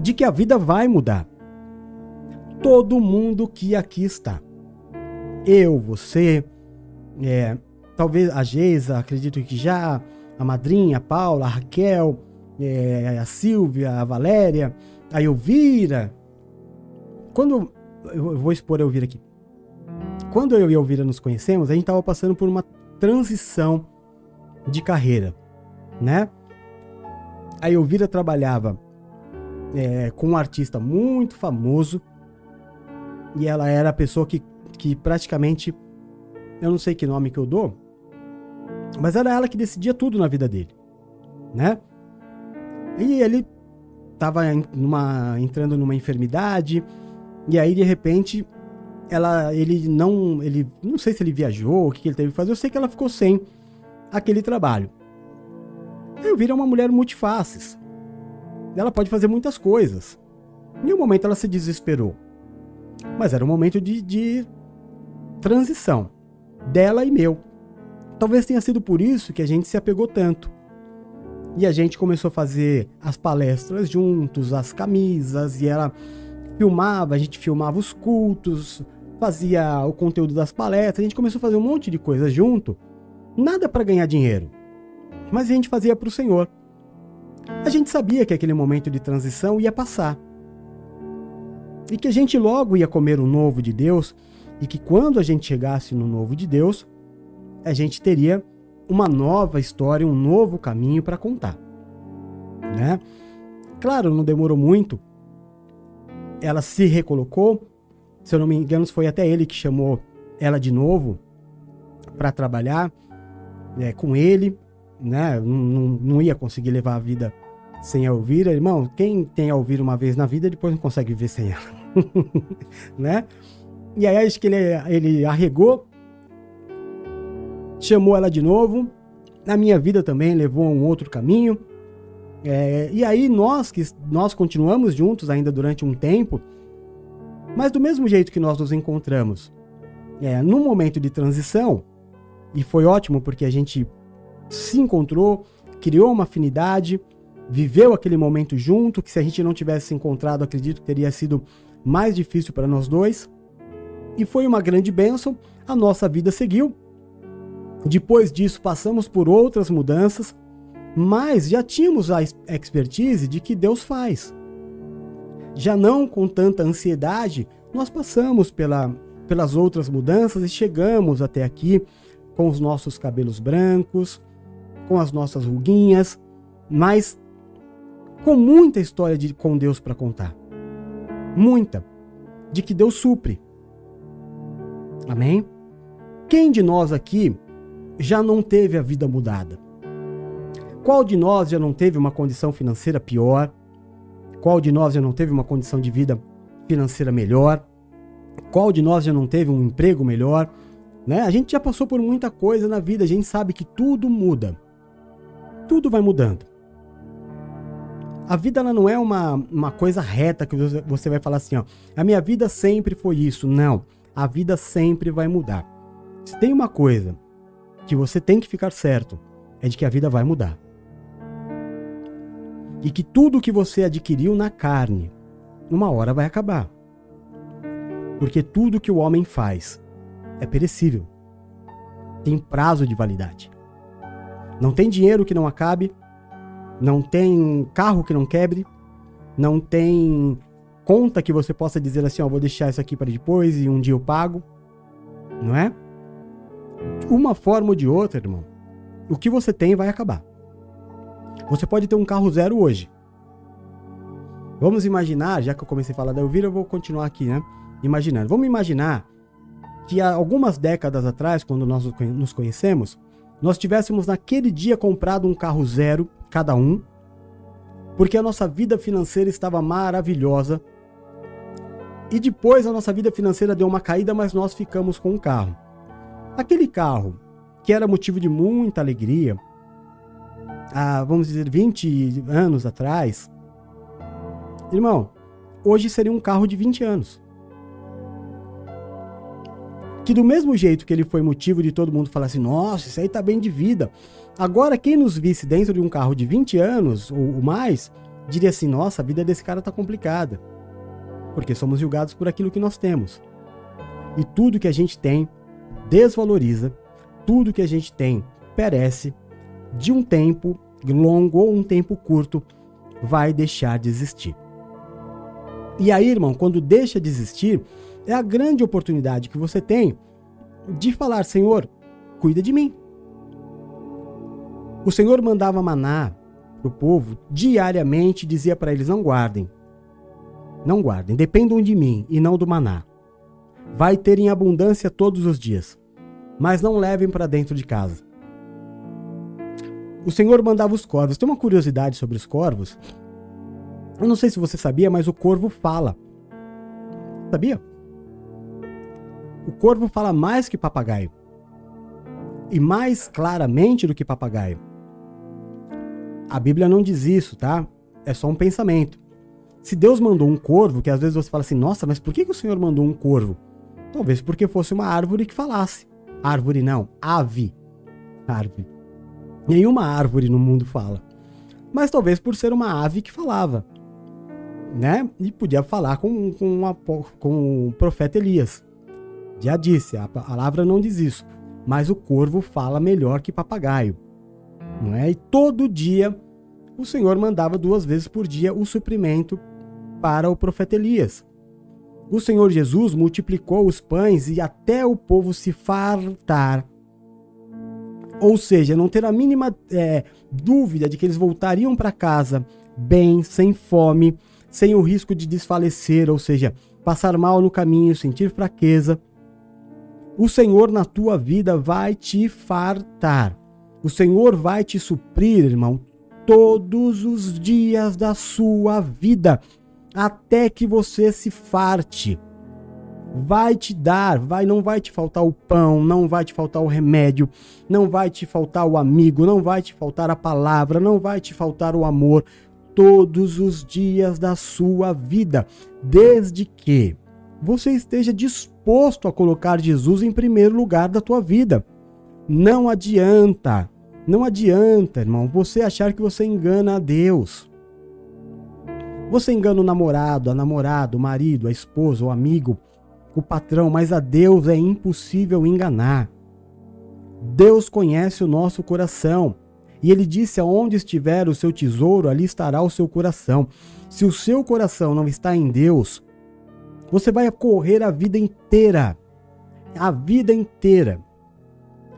[SPEAKER 1] de que a vida vai mudar. Todo mundo que aqui está, eu, você, é, talvez a Geisa, acredito que já, a madrinha, a Paula, a Raquel, é, a Silvia, a Valéria, a Elvira. Quando eu vou expor a Elvira aqui. Quando eu e a Elvira nos conhecemos, a gente estava passando por uma transição de carreira, né? A Elvira trabalhava é, com um artista muito famoso e ela era a pessoa que, que praticamente eu não sei que nome que eu dou, mas era ela que decidia tudo na vida dele, né? E ele estava entrando numa enfermidade e aí de repente ela, ele não, ele não sei se ele viajou, o que ele teve que fazer. Eu sei que ela ficou sem aquele trabalho. Eu vira uma mulher multifaces. Ela pode fazer muitas coisas. Em um momento ela se desesperou, mas era um momento de, de transição dela e meu. Talvez tenha sido por isso que a gente se apegou tanto. E a gente começou a fazer as palestras juntos, as camisas, e ela filmava, a gente filmava os cultos, fazia o conteúdo das palestras, a gente começou a fazer um monte de coisa junto. Nada para ganhar dinheiro, mas a gente fazia para o Senhor. A gente sabia que aquele momento de transição ia passar. E que a gente logo ia comer o novo de Deus e que quando a gente chegasse no novo de Deus, a gente teria uma nova história, um novo caminho para contar, né? Claro, não demorou muito. Ela se recolocou. Se eu não me engano, foi até ele que chamou ela de novo para trabalhar é, com ele, né? Não, não, não, ia conseguir levar a vida sem a Elvira. Irmão, quem tem a Elvira uma vez na vida, depois não consegue viver sem ela, né? E aí acho que ele, ele arregou, chamou ela de novo. Na minha vida também levou a um outro caminho. É, e aí nós que nós continuamos juntos ainda durante um tempo, mas do mesmo jeito que nós nos encontramos, é, num momento de transição, e foi ótimo porque a gente se encontrou, criou uma afinidade, viveu aquele momento junto, que se a gente não tivesse se encontrado, acredito que teria sido mais difícil para nós dois e foi uma grande bênção. A nossa vida seguiu. Depois disso, passamos por outras mudanças, mas já tínhamos a expertise de que Deus faz. Já não com tanta ansiedade, nós passamos pela, pelas outras mudanças e chegamos até aqui com os nossos cabelos brancos, com as nossas ruguinhas, mas com muita história de, com Deus para contar. Muita. De que Deus supre. Amém? Quem de nós aqui já não teve a vida mudada? Qual de nós já não teve uma condição financeira pior? Qual de nós já não teve uma condição de vida financeira melhor? Qual de nós já não teve um emprego melhor? Né? A gente já passou por muita coisa na vida, a gente sabe que tudo muda. Tudo vai mudando. A vida ela não é uma, uma coisa reta que você vai falar assim, ó. A minha vida sempre foi isso. Não a vida sempre vai mudar. Se tem uma coisa que você tem que ficar certo, é de que a vida vai mudar. E que tudo que você adquiriu na carne, uma hora vai acabar. Porque tudo que o homem faz é perecível. Tem prazo de validade. Não tem dinheiro que não acabe, não tem carro que não quebre, não tem conta que você possa dizer assim, ó, vou deixar isso aqui para depois e um dia eu pago. Não é? Uma forma ou de outra, irmão, o que você tem vai acabar. Você pode ter um carro zero hoje. Vamos imaginar, já que eu comecei a falar da Elvira, eu vou continuar aqui, né? Imaginando. Vamos imaginar que há algumas décadas atrás, quando nós nos conhecemos, nós tivéssemos naquele dia comprado um carro zero, cada um, porque a nossa vida financeira estava maravilhosa. E depois a nossa vida financeira deu uma caída, mas nós ficamos com um carro. Aquele carro, que era motivo de muita alegria, há, vamos dizer, 20 anos atrás, irmão, hoje seria um carro de 20 anos. Que do mesmo jeito que ele foi motivo de todo mundo falar assim, nossa, isso aí tá bem de vida. Agora, quem nos visse dentro de um carro de 20 anos ou mais, diria assim, nossa, a vida desse cara tá complicada. Porque somos julgados por aquilo que nós temos. E tudo que a gente tem desvaloriza, tudo que a gente tem perece, de um tempo longo ou um tempo curto, vai deixar de existir. E aí, irmão, quando deixa de existir, é a grande oportunidade que você tem de falar: Senhor, cuida de mim. O Senhor mandava maná para o povo diariamente, dizia para eles: não guardem. Não guardem, dependam de mim e não do maná. Vai ter em abundância todos os dias, mas não levem para dentro de casa. O Senhor mandava os corvos. Tem uma curiosidade sobre os corvos. Eu não sei se você sabia, mas o corvo fala. Sabia? O corvo fala mais que papagaio. E mais claramente do que papagaio. A Bíblia não diz isso, tá? É só um pensamento. Se Deus mandou um corvo, que às vezes você fala assim, nossa, mas por que, que o Senhor mandou um corvo? Talvez porque fosse uma árvore que falasse. Árvore não, ave. Árvore. Nenhuma árvore no mundo fala. Mas talvez por ser uma ave que falava. Né? E podia falar com, com, uma, com o profeta Elias. Já disse, a palavra não diz isso. Mas o corvo fala melhor que papagaio. Não é? E todo dia o Senhor mandava duas vezes por dia o suprimento para o profeta Elias. O Senhor Jesus multiplicou os pães e até o povo se fartar. Ou seja, não ter a mínima é, dúvida de que eles voltariam para casa bem, sem fome, sem o risco de desfalecer, ou seja, passar mal no caminho, sentir fraqueza. O Senhor na tua vida vai te fartar. O Senhor vai te suprir, irmão, todos os dias da sua vida, até que você se farte. Vai te dar, vai, não vai te faltar o pão, não vai te faltar o remédio, não vai te faltar o amigo, não vai te faltar a palavra, não vai te faltar o amor todos os dias da sua vida, desde que você esteja disposto a colocar Jesus em primeiro lugar da tua vida. Não adianta, não adianta, irmão, você achar que você engana a Deus. Você engana o namorado, a namorada, o marido, a esposa, o amigo, o patrão, mas a Deus é impossível enganar. Deus conhece o nosso coração. E ele disse: Aonde estiver o seu tesouro, ali estará o seu coração. Se o seu coração não está em Deus, você vai correr a vida inteira. A vida inteira.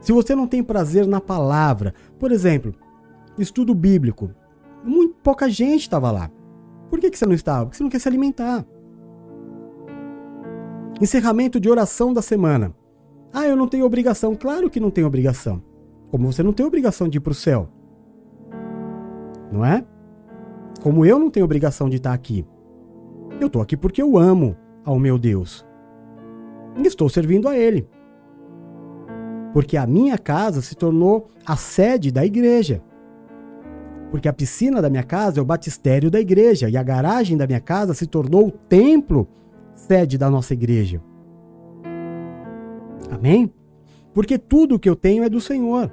[SPEAKER 1] Se você não tem prazer na palavra, por exemplo, estudo bíblico, muito pouca gente estava lá. Por que, que você não estava? Porque você não quer se alimentar. Encerramento de oração da semana. Ah, eu não tenho obrigação. Claro que não tem obrigação. Como você não tem obrigação de ir para o céu. Não é? Como eu não tenho obrigação de estar aqui. Eu estou aqui porque eu amo ao meu Deus. E estou servindo a Ele. Porque a minha casa se tornou a sede da igreja. Porque a piscina da minha casa é o batistério da igreja. E a garagem da minha casa se tornou o templo, sede da nossa igreja. Amém? Porque tudo que eu tenho é do Senhor.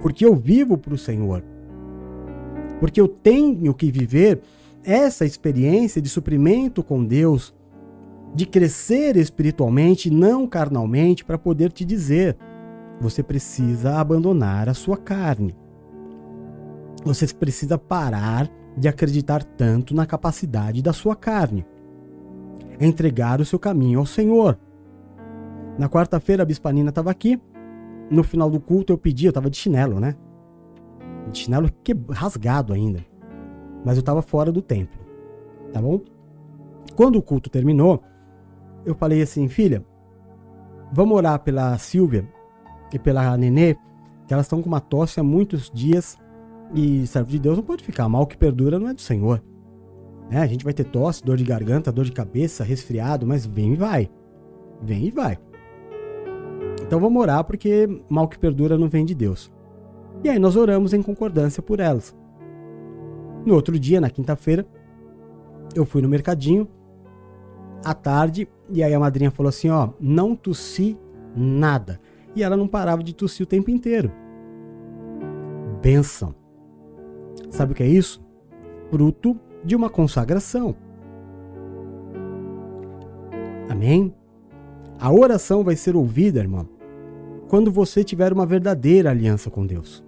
[SPEAKER 1] Porque eu vivo para o Senhor. Porque eu tenho que viver essa experiência de suprimento com Deus de crescer espiritualmente, não carnalmente, para poder te dizer: você precisa abandonar a sua carne. Você precisa parar de acreditar tanto na capacidade da sua carne. Entregar o seu caminho ao Senhor. Na quarta-feira a Bispanina estava aqui. No final do culto eu pedi, eu estava de chinelo, né? De chinelo que rasgado ainda. Mas eu estava fora do templo. Tá bom? Quando o culto terminou, eu falei assim, filha, vamos orar pela Silvia e pela Nenê, que elas estão com uma tosse há muitos dias e servo de Deus não pode ficar. Mal que perdura não é do Senhor. Né? A gente vai ter tosse, dor de garganta, dor de cabeça, resfriado, mas vem e vai. Vem e vai. Então vamos orar porque mal que perdura não vem de Deus. E aí nós oramos em concordância por elas. No outro dia, na quinta-feira, eu fui no mercadinho à tarde e aí a madrinha falou assim: ó, não tossi nada. E ela não parava de tossir o tempo inteiro. Benção. Sabe o que é isso? Fruto de uma consagração. Amém? A oração vai ser ouvida, irmão, quando você tiver uma verdadeira aliança com Deus.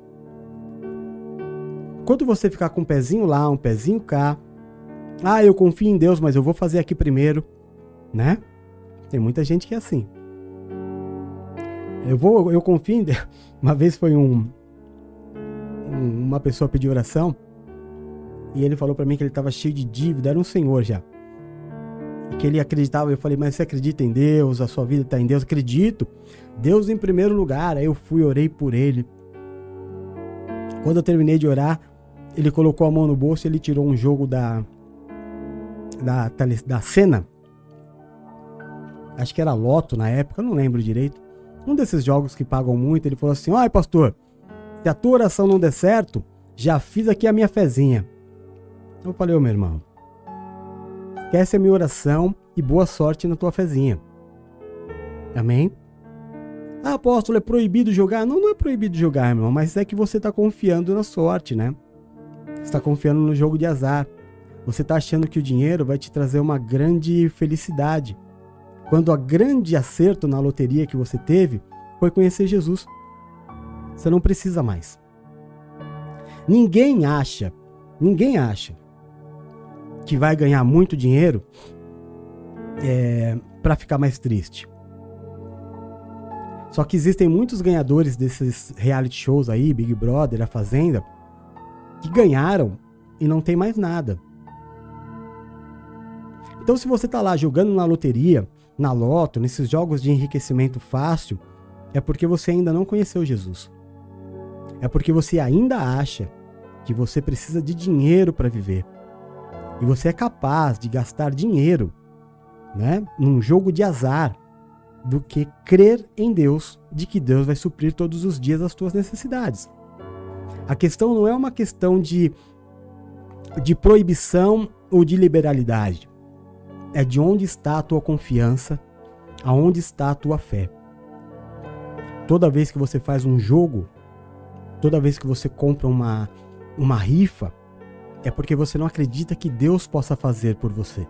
[SPEAKER 1] Quando você ficar com um pezinho lá, um pezinho cá, ah, eu confio em Deus, mas eu vou fazer aqui primeiro, né? Tem muita gente que é assim. Eu vou, eu confio em Deus. Uma vez foi um, uma pessoa pediu oração e ele falou para mim que ele estava cheio de dívida, era um senhor já. E que ele acreditava, eu falei, mas você acredita em Deus? A sua vida está em Deus? Acredito. Deus em primeiro lugar. Aí eu fui, orei por ele. Quando eu terminei de orar, ele colocou a mão no bolso e ele tirou um jogo da da, da cena. Acho que era Loto na época, não lembro direito. Um desses jogos que pagam muito, ele falou assim: "Ai, pastor, se a tua oração não der certo, já fiz aqui a minha fezinha. Eu falei, ô meu irmão, esquece a minha oração e boa sorte na tua fezinha. Amém? Ah, apóstolo, é proibido jogar? Não, não é proibido jogar, irmão, mas é que você está confiando na sorte, né? Você está confiando no jogo de azar. Você está achando que o dinheiro vai te trazer uma grande felicidade. Quando a grande acerto na loteria que você teve foi conhecer Jesus. Você não precisa mais. Ninguém acha, ninguém acha que vai ganhar muito dinheiro é, para ficar mais triste. Só que existem muitos ganhadores desses reality shows aí, Big Brother, A Fazenda, que ganharam e não tem mais nada. Então, se você está lá jogando na loteria, na loto, nesses jogos de enriquecimento fácil, é porque você ainda não conheceu Jesus. É porque você ainda acha que você precisa de dinheiro para viver. E você é capaz de gastar dinheiro, né, num jogo de azar, do que crer em Deus, de que Deus vai suprir todos os dias as tuas necessidades. A questão não é uma questão de de proibição ou de liberalidade. É de onde está a tua confiança, aonde está a tua fé. Toda vez que você faz um jogo, toda vez que você compra uma, uma rifa, é porque você não acredita que Deus possa fazer por você.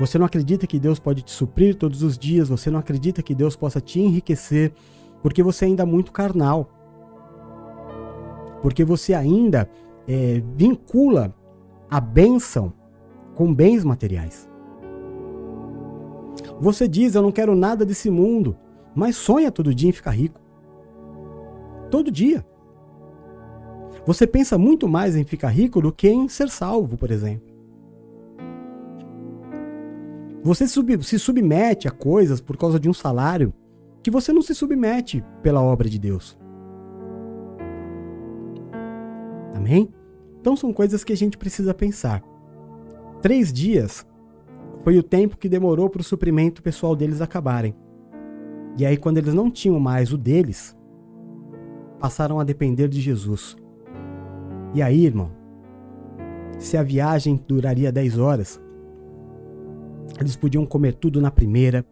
[SPEAKER 1] Você não acredita que Deus pode te suprir todos os dias, você não acredita que Deus possa te enriquecer, porque você ainda é muito carnal. Porque você ainda é, vincula a bênção com bens materiais. Você diz: Eu não quero nada desse mundo, mas sonha todo dia em ficar rico. Todo dia. Você pensa muito mais em ficar rico do que em ser salvo, por exemplo. Você se submete a coisas por causa de um salário que você não se submete pela obra de Deus. Amém? Então são coisas que a gente precisa pensar. Três dias foi o tempo que demorou para o suprimento pessoal deles acabarem. E aí, quando eles não tinham mais o deles, passaram a depender de Jesus. E aí, irmão, se a viagem duraria 10 horas, eles podiam comer tudo na primeira,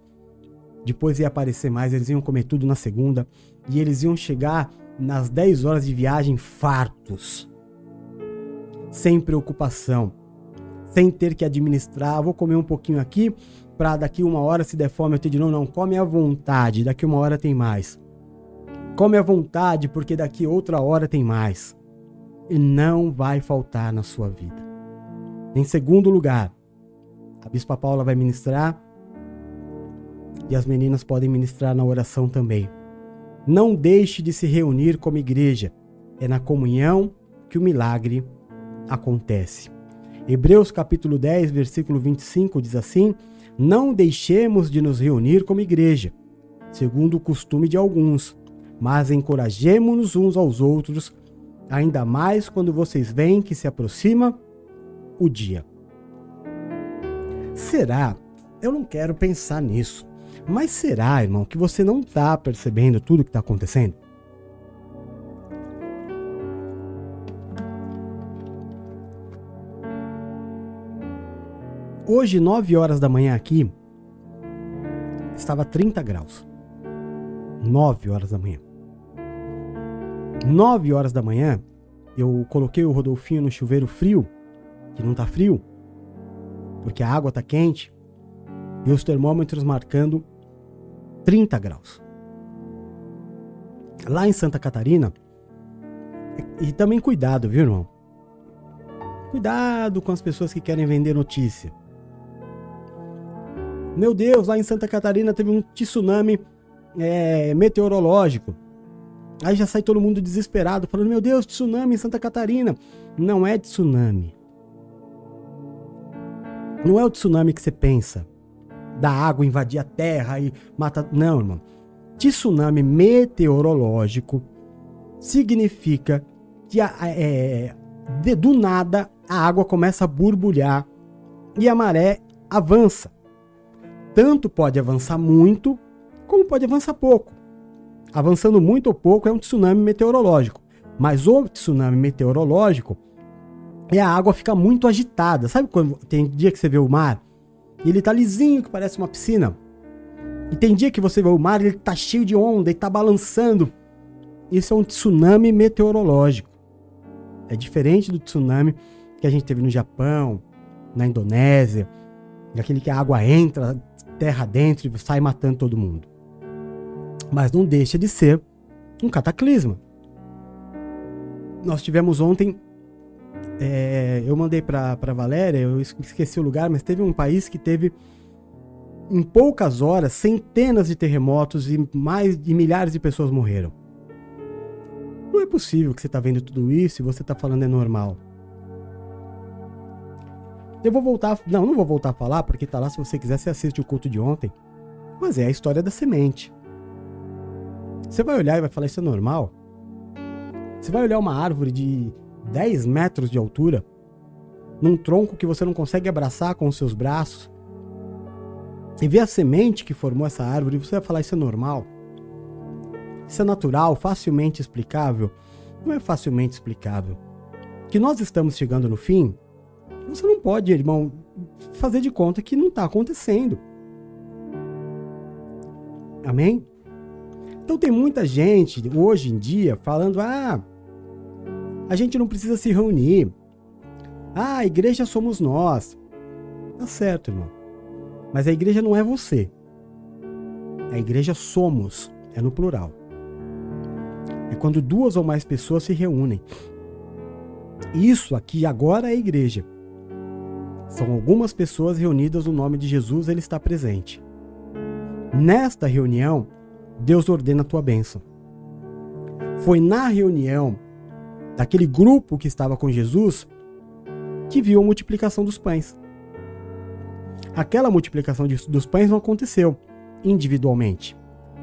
[SPEAKER 1] depois ia aparecer mais, eles iam comer tudo na segunda, e eles iam chegar nas 10 horas de viagem fartos, sem preocupação, sem ter que administrar, vou comer um pouquinho aqui para daqui uma hora se der fome eu ter de novo, não, come à vontade, daqui uma hora tem mais. Come à vontade porque daqui outra hora tem mais. E não vai faltar na sua vida. Em segundo lugar, a Bispa Paula vai ministrar e as meninas podem ministrar na oração também. Não deixe de se reunir como igreja. É na comunhão que o milagre acontece. Hebreus capítulo 10, versículo 25 diz assim: Não deixemos de nos reunir como igreja, segundo o costume de alguns, mas encorajemo-nos uns aos outros, ainda mais quando vocês veem que se aproxima o dia. Será? Eu não quero pensar nisso. Mas será, irmão, que você não está percebendo tudo que está acontecendo? Hoje, 9 horas da manhã aqui, estava 30 graus. 9 horas da manhã. 9 horas da manhã, eu coloquei o Rodolfinho no chuveiro frio, que não tá frio, porque a água tá quente, e os termômetros marcando 30 graus. Lá em Santa Catarina, e também cuidado, viu, irmão? Cuidado com as pessoas que querem vender notícia. Meu Deus, lá em Santa Catarina teve um tsunami é, meteorológico. Aí já sai todo mundo desesperado, falando: Meu Deus, tsunami em Santa Catarina. Não é tsunami. Não é o tsunami que você pensa da água invadir a terra e matar. Não, irmão. Tsunami meteorológico significa que é, de, do nada a água começa a borbulhar e a maré avança. Tanto pode avançar muito, como pode avançar pouco. Avançando muito ou pouco é um tsunami meteorológico. Mas o tsunami meteorológico é a água fica muito agitada. Sabe quando tem dia que você vê o mar e ele tá lisinho, que parece uma piscina. E tem dia que você vê o mar e ele tá cheio de onda e tá balançando. Isso é um tsunami meteorológico. É diferente do tsunami que a gente teve no Japão, na Indonésia, aquele que a água entra terra dentro e sai matando todo mundo. Mas não deixa de ser um cataclisma. Nós tivemos ontem é, eu mandei para Valéria, eu esqueci o lugar, mas teve um país que teve em poucas horas centenas de terremotos e mais de milhares de pessoas morreram. Não é possível que você está vendo tudo isso e você está falando é normal. Eu vou voltar, não, não vou voltar a falar porque tá lá se você quiser você assiste o culto de ontem. Mas é a história da semente. Você vai olhar e vai falar isso é normal? Você vai olhar uma árvore de 10 metros de altura, num tronco que você não consegue abraçar com os seus braços, e ver a semente que formou essa árvore, você vai falar isso é normal? Isso é natural, facilmente explicável? Não é facilmente explicável. Que nós estamos chegando no fim, você não pode, irmão, fazer de conta que não está acontecendo. Amém? Então tem muita gente hoje em dia falando: ah, a gente não precisa se reunir. Ah, a igreja somos nós. Tá certo, irmão. Mas a igreja não é você. A igreja somos, é no plural. É quando duas ou mais pessoas se reúnem. Isso aqui agora é igreja. São algumas pessoas reunidas no nome de Jesus, ele está presente. Nesta reunião, Deus ordena a tua bênção. Foi na reunião daquele grupo que estava com Jesus que viu a multiplicação dos pães. Aquela multiplicação dos pães não aconteceu individualmente.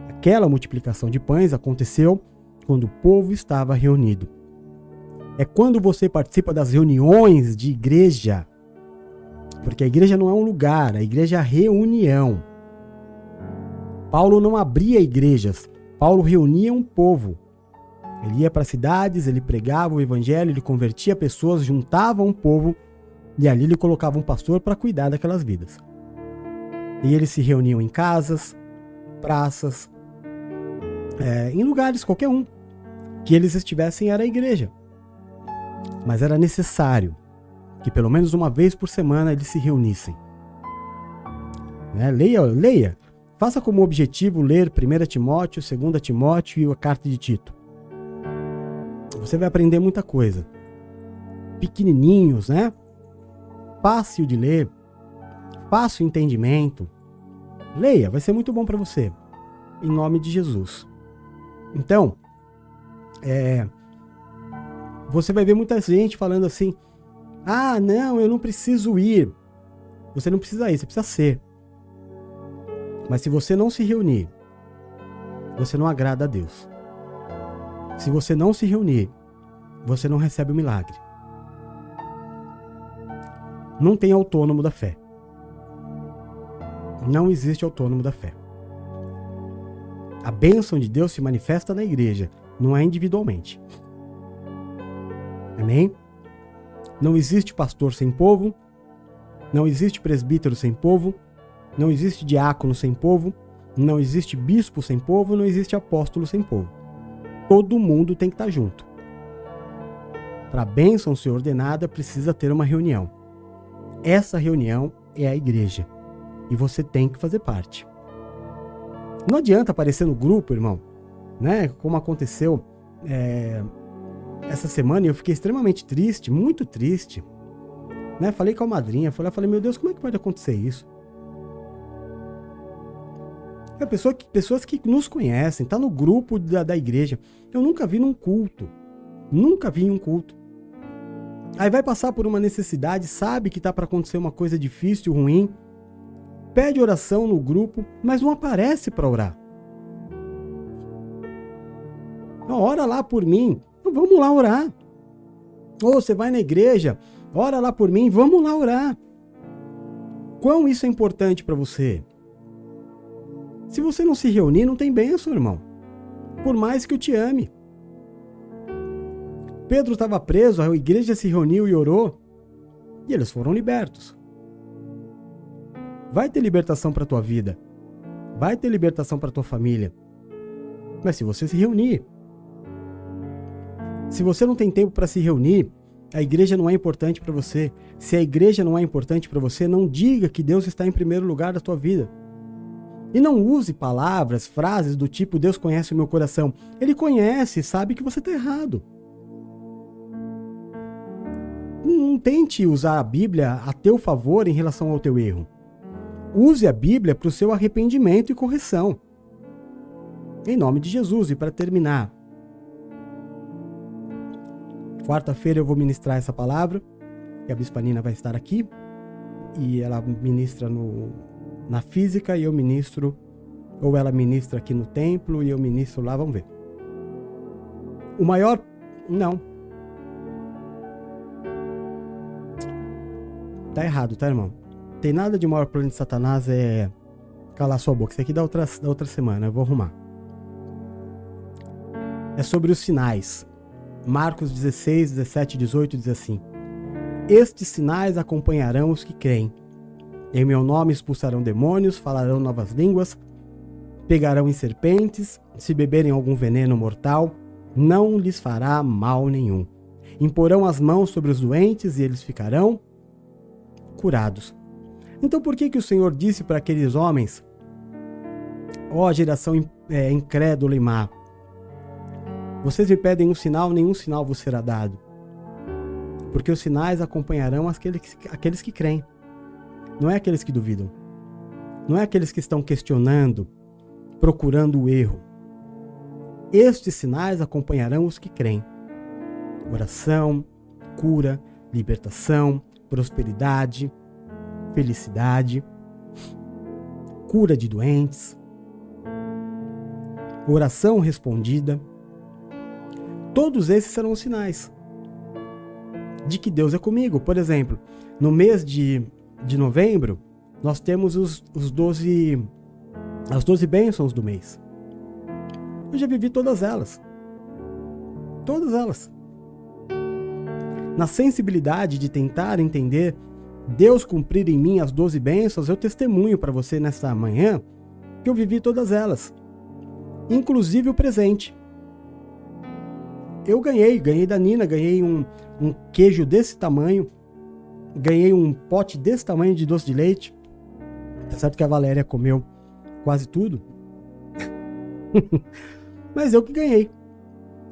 [SPEAKER 1] Aquela multiplicação de pães aconteceu quando o povo estava reunido. É quando você participa das reuniões de igreja, porque a igreja não é um lugar, a igreja é a reunião. Paulo não abria igrejas, Paulo reunia um povo. Ele ia para cidades, ele pregava o evangelho, ele convertia pessoas, juntava um povo e ali ele colocava um pastor para cuidar daquelas vidas. E eles se reuniam em casas, praças, é, em lugares, qualquer um, que eles estivessem era a igreja. Mas era necessário que pelo menos uma vez por semana eles se reunissem. Né? Leia, leia. Faça como objetivo ler 1 Timóteo, 2 Timóteo e a carta de Tito. Você vai aprender muita coisa. Pequenininhos, né? Fácil de ler, fácil entendimento. Leia, vai ser muito bom para você. Em nome de Jesus. Então, é, você vai ver muita gente falando assim: ah, não, eu não preciso ir. Você não precisa ir, você precisa ser. Mas se você não se reunir, você não agrada a Deus. Se você não se reunir, você não recebe o milagre. Não tem autônomo da fé. Não existe autônomo da fé. A bênção de Deus se manifesta na igreja, não é individualmente. Amém? Não existe pastor sem povo, não existe presbítero sem povo, não existe diácono sem povo, não existe bispo sem povo, não existe apóstolo sem povo. Todo mundo tem que estar junto. Para a bênção ser ordenada, precisa ter uma reunião. Essa reunião é a igreja. E você tem que fazer parte. Não adianta aparecer no grupo, irmão, né? Como aconteceu é, essa semana, eu fiquei extremamente triste, muito triste. Né? Falei com a madrinha, falei, falei, meu Deus, como é que pode acontecer isso? É pessoa que, pessoas que nos conhecem, tá no grupo da, da igreja. Eu nunca vi num culto. Nunca vi em um culto. Aí vai passar por uma necessidade, sabe que tá para acontecer uma coisa difícil, ruim. Pede oração no grupo, mas não aparece para orar. ora lá por mim. Então, vamos lá orar. Ou você vai na igreja, ora lá por mim, vamos lá orar. Quão isso é importante para você? Se você não se reunir, não tem bênção, irmão. Por mais que eu te ame. Pedro estava preso, a igreja se reuniu e orou, e eles foram libertos. Vai ter libertação para tua vida. Vai ter libertação para tua família. Mas se você se reunir. Se você não tem tempo para se reunir, a igreja não é importante para você. Se a igreja não é importante para você, não diga que Deus está em primeiro lugar da tua vida. E não use palavras, frases do tipo Deus conhece o meu coração. Ele conhece, sabe que você está errado. Não tente usar a Bíblia a teu favor em relação ao teu erro. Use a Bíblia para o seu arrependimento e correção. Em nome de Jesus. E para terminar, quarta-feira eu vou ministrar essa palavra. E a Bispa Nina vai estar aqui. E ela ministra no, na física e eu ministro, ou ela ministra aqui no templo e eu ministro lá, vamos ver. O maior. Não. Tá errado, tá, irmão? Tem nada de maior plano de Satanás é calar sua boca. Isso aqui da outra, da outra semana, eu vou arrumar. É sobre os sinais. Marcos 16, 17 18 diz assim: Estes sinais acompanharão os que creem. Em meu nome expulsarão demônios, falarão novas línguas, pegarão em serpentes, se beberem algum veneno mortal, não lhes fará mal nenhum. Imporão as mãos sobre os doentes e eles ficarão curados. Então por que que o Senhor disse para aqueles homens, ó oh, geração é, incrédula e má, vocês me pedem um sinal, nenhum sinal vos será dado. Porque os sinais acompanharão aqueles, aqueles que creem. Não é aqueles que duvidam. Não é aqueles que estão questionando, procurando o erro. Estes sinais acompanharão os que creem. Oração, cura, libertação, prosperidade, felicidade, cura de doentes, oração respondida. Todos esses serão os sinais de que Deus é comigo. Por exemplo, no mês de de novembro, nós temos os, os 12, as 12 bênçãos do mês. Eu já vivi todas elas. Todas elas. Na sensibilidade de tentar entender Deus cumprir em mim as 12 bênçãos, eu testemunho para você nesta manhã que eu vivi todas elas, inclusive o presente. Eu ganhei, ganhei da Nina, ganhei um, um queijo desse tamanho ganhei um pote desse tamanho de doce de leite. Tá certo que a Valéria comeu quase tudo. Mas eu que ganhei.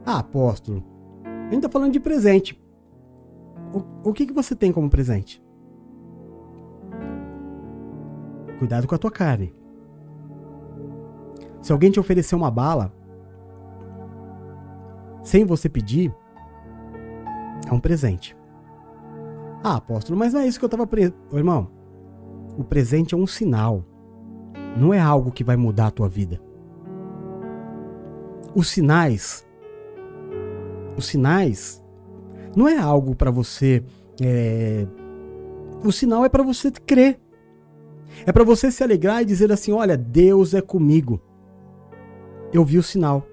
[SPEAKER 1] Ah, apóstolo, a gente tá falando de presente. O, o que, que você tem como presente? Cuidado com a tua carne. Se alguém te oferecer uma bala, sem você pedir, é um presente. Ah, apóstolo, mas não é isso que eu estava preso. Irmão, o presente é um sinal. Não é algo que vai mudar a tua vida. Os sinais. Os sinais não é algo para você. É... O sinal é para você crer. É para você se alegrar e dizer assim: olha, Deus é comigo. Eu vi o sinal.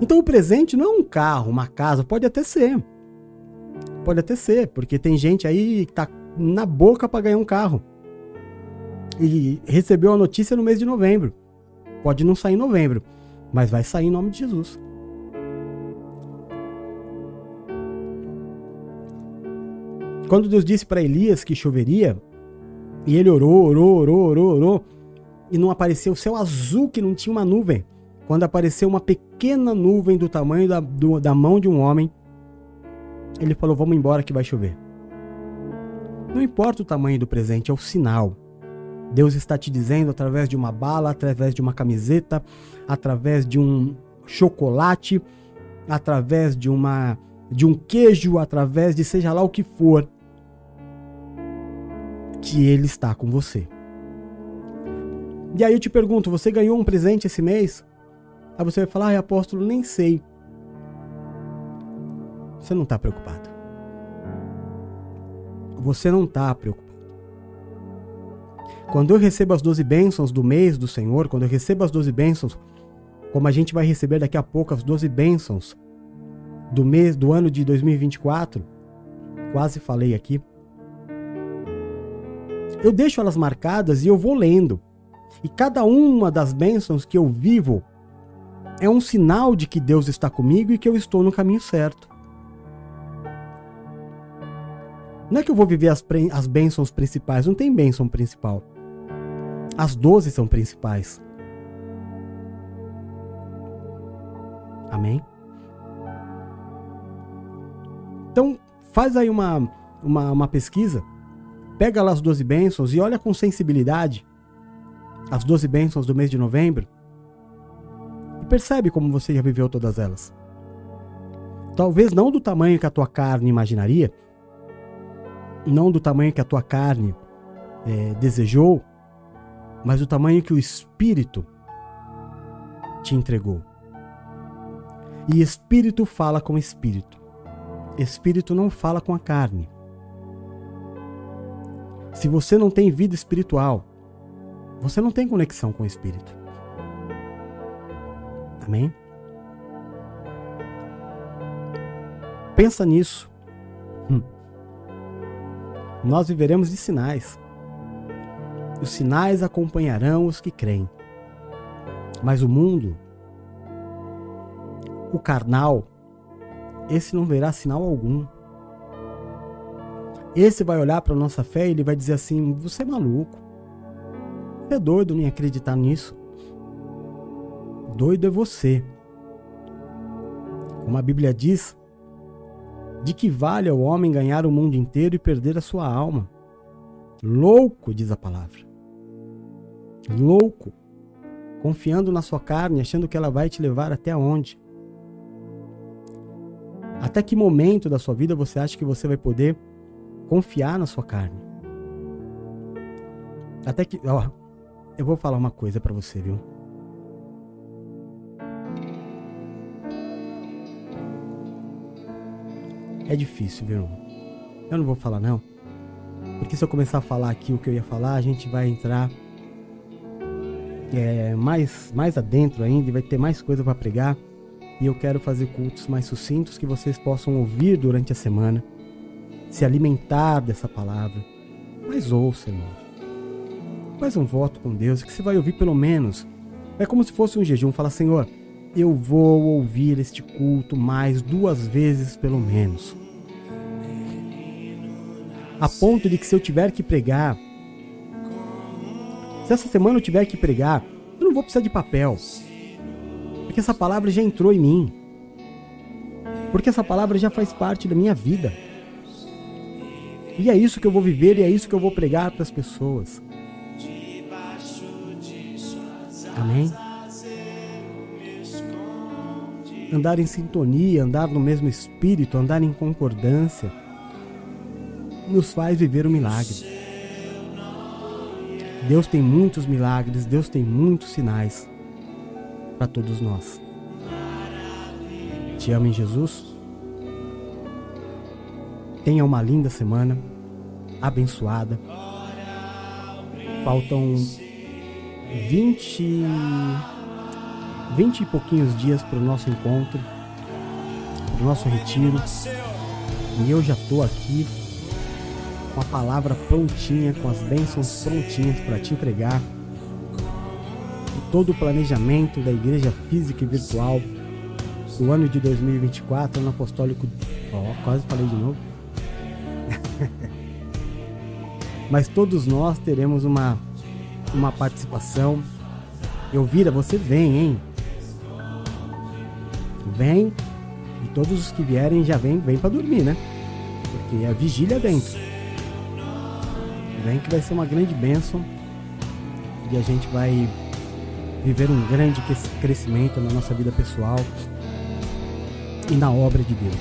[SPEAKER 1] Então o presente não é um carro, uma casa, pode até ser. Pode até ser, porque tem gente aí que tá na boca para ganhar um carro. E recebeu a notícia no mês de novembro. Pode não sair em novembro, mas vai sair em nome de Jesus. Quando Deus disse para Elias que choveria, e ele orou, orou, orou, orou, orou, e não apareceu o céu azul que não tinha uma nuvem. Quando apareceu uma pequena nuvem do tamanho da, do, da mão de um homem, ele falou: Vamos embora que vai chover. Não importa o tamanho do presente, é o sinal. Deus está te dizendo através de uma bala, através de uma camiseta, através de um chocolate, através de uma de um queijo, através de seja lá o que for, que ele está com você. E aí eu te pergunto, você ganhou um presente esse mês? Aí você vai falar, ai apóstolo, nem sei. Você não está preocupado. Você não está preocupado. Quando eu recebo as 12 bênçãos do mês do Senhor, quando eu recebo as 12 bênçãos, como a gente vai receber daqui a pouco as 12 bênçãos do mês do ano de 2024, quase falei aqui. Eu deixo elas marcadas e eu vou lendo. E cada uma das bênçãos que eu vivo é um sinal de que Deus está comigo e que eu estou no caminho certo. Não é que eu vou viver as, as bênçãos principais, não tem bênção principal. As doze são principais. Amém? Então, faz aí uma, uma, uma pesquisa, pega lá as doze bênçãos e olha com sensibilidade as doze bênçãos do mês de novembro percebe como você já viveu todas elas. Talvez não do tamanho que a tua carne imaginaria, não do tamanho que a tua carne é, desejou, mas do tamanho que o Espírito te entregou. E Espírito fala com Espírito. Espírito não fala com a carne. Se você não tem vida espiritual, você não tem conexão com o Espírito. Amém? Pensa nisso. Nós viveremos de sinais. Os sinais acompanharão os que creem. Mas o mundo, o carnal, esse não verá sinal algum. Esse vai olhar para a nossa fé e ele vai dizer assim: Você é maluco. Você é doido em acreditar nisso doido é você. Como a Bíblia diz, de que vale ao homem ganhar o mundo inteiro e perder a sua alma? Louco, diz a palavra. Louco. Confiando na sua carne, achando que ela vai te levar até onde? Até que momento da sua vida você acha que você vai poder confiar na sua carne? Até que, ó, eu vou falar uma coisa para você, viu? É difícil, viu? Eu não vou falar não. Porque se eu começar a falar aqui o que eu ia falar, a gente vai entrar é, mais, mais adentro ainda e vai ter mais coisa para pregar. E eu quero fazer cultos mais sucintos que vocês possam ouvir durante a semana, se alimentar dessa palavra. Mas ouça, irmão. Faz um voto com Deus que você vai ouvir pelo menos. É como se fosse um jejum. Fala, Senhor, eu vou ouvir este culto mais duas vezes pelo menos. A ponto de que se eu tiver que pregar, se essa semana eu tiver que pregar, eu não vou precisar de papel. Porque essa palavra já entrou em mim. Porque essa palavra já faz parte da minha vida. E é isso que eu vou viver e é isso que eu vou pregar para as pessoas. Amém? Andar em sintonia, andar no mesmo espírito, andar em concordância, nos faz viver o milagre. Deus tem muitos milagres, Deus tem muitos sinais para todos nós. Te amo em Jesus. Tenha uma linda semana, abençoada. Faltam 20, 20 e pouquinhos dias para o nosso encontro, para o nosso retiro. E eu já estou aqui com a palavra prontinha, com as bênçãos prontinhas para te entregar. E todo o planejamento da igreja física e virtual do ano de 2024, ano apostólico. Ó, oh, quase falei de novo. Mas todos nós teremos uma, uma participação. Elvira, você vem, hein? Vem. E todos os que vierem já vêm vem para dormir, né? Porque a vigília dentro. Vem que vai ser uma grande bênção. E a gente vai viver um grande crescimento na nossa vida pessoal e na obra de Deus.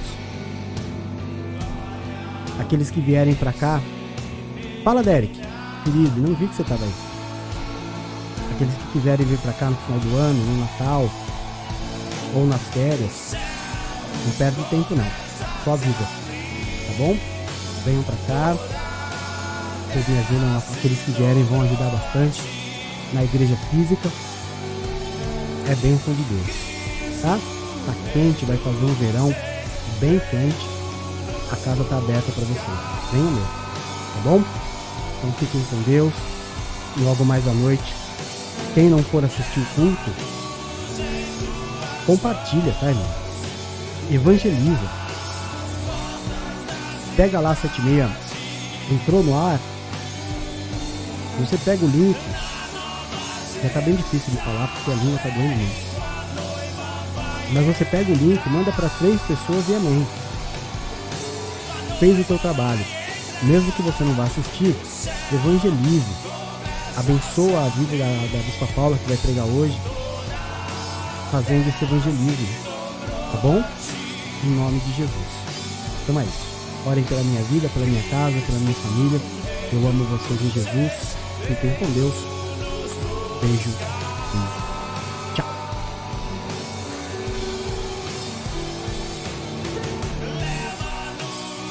[SPEAKER 1] Aqueles que vierem para cá, fala Derek, querido, não vi que você estava aí. Aqueles que quiserem vir para cá no final do ano, no Natal ou nas férias, não perde tempo não, só avisa, tá bom? Venham para cá, vocês me ajudam, aqueles que vierem vão ajudar bastante na igreja física. É bênção de Deus, tá? Tá quente, vai fazer um verão bem quente. A casa tá aberta para vocês. Venham mesmo, tá bom? Então fiquem com Deus. E logo mais à noite, quem não for assistir o culto, compartilha, tá, irmão? Evangeliza. Pega lá 76, entrou no ar, você pega o link, já tá bem difícil de falar porque a língua tá doendo muito. Mas você pega o link, manda para três pessoas e amém. Fez o teu trabalho. Mesmo que você não vá assistir, evangelize. Abençoa a vida da, da Bispa Paula que vai pregar hoje, fazendo esse evangelismo. Tá bom? Em nome de Jesus. Tamo aí. Orem pela minha vida, pela minha casa, pela minha família. Eu amo vocês em Jesus. Fiquem com Deus. Beijo.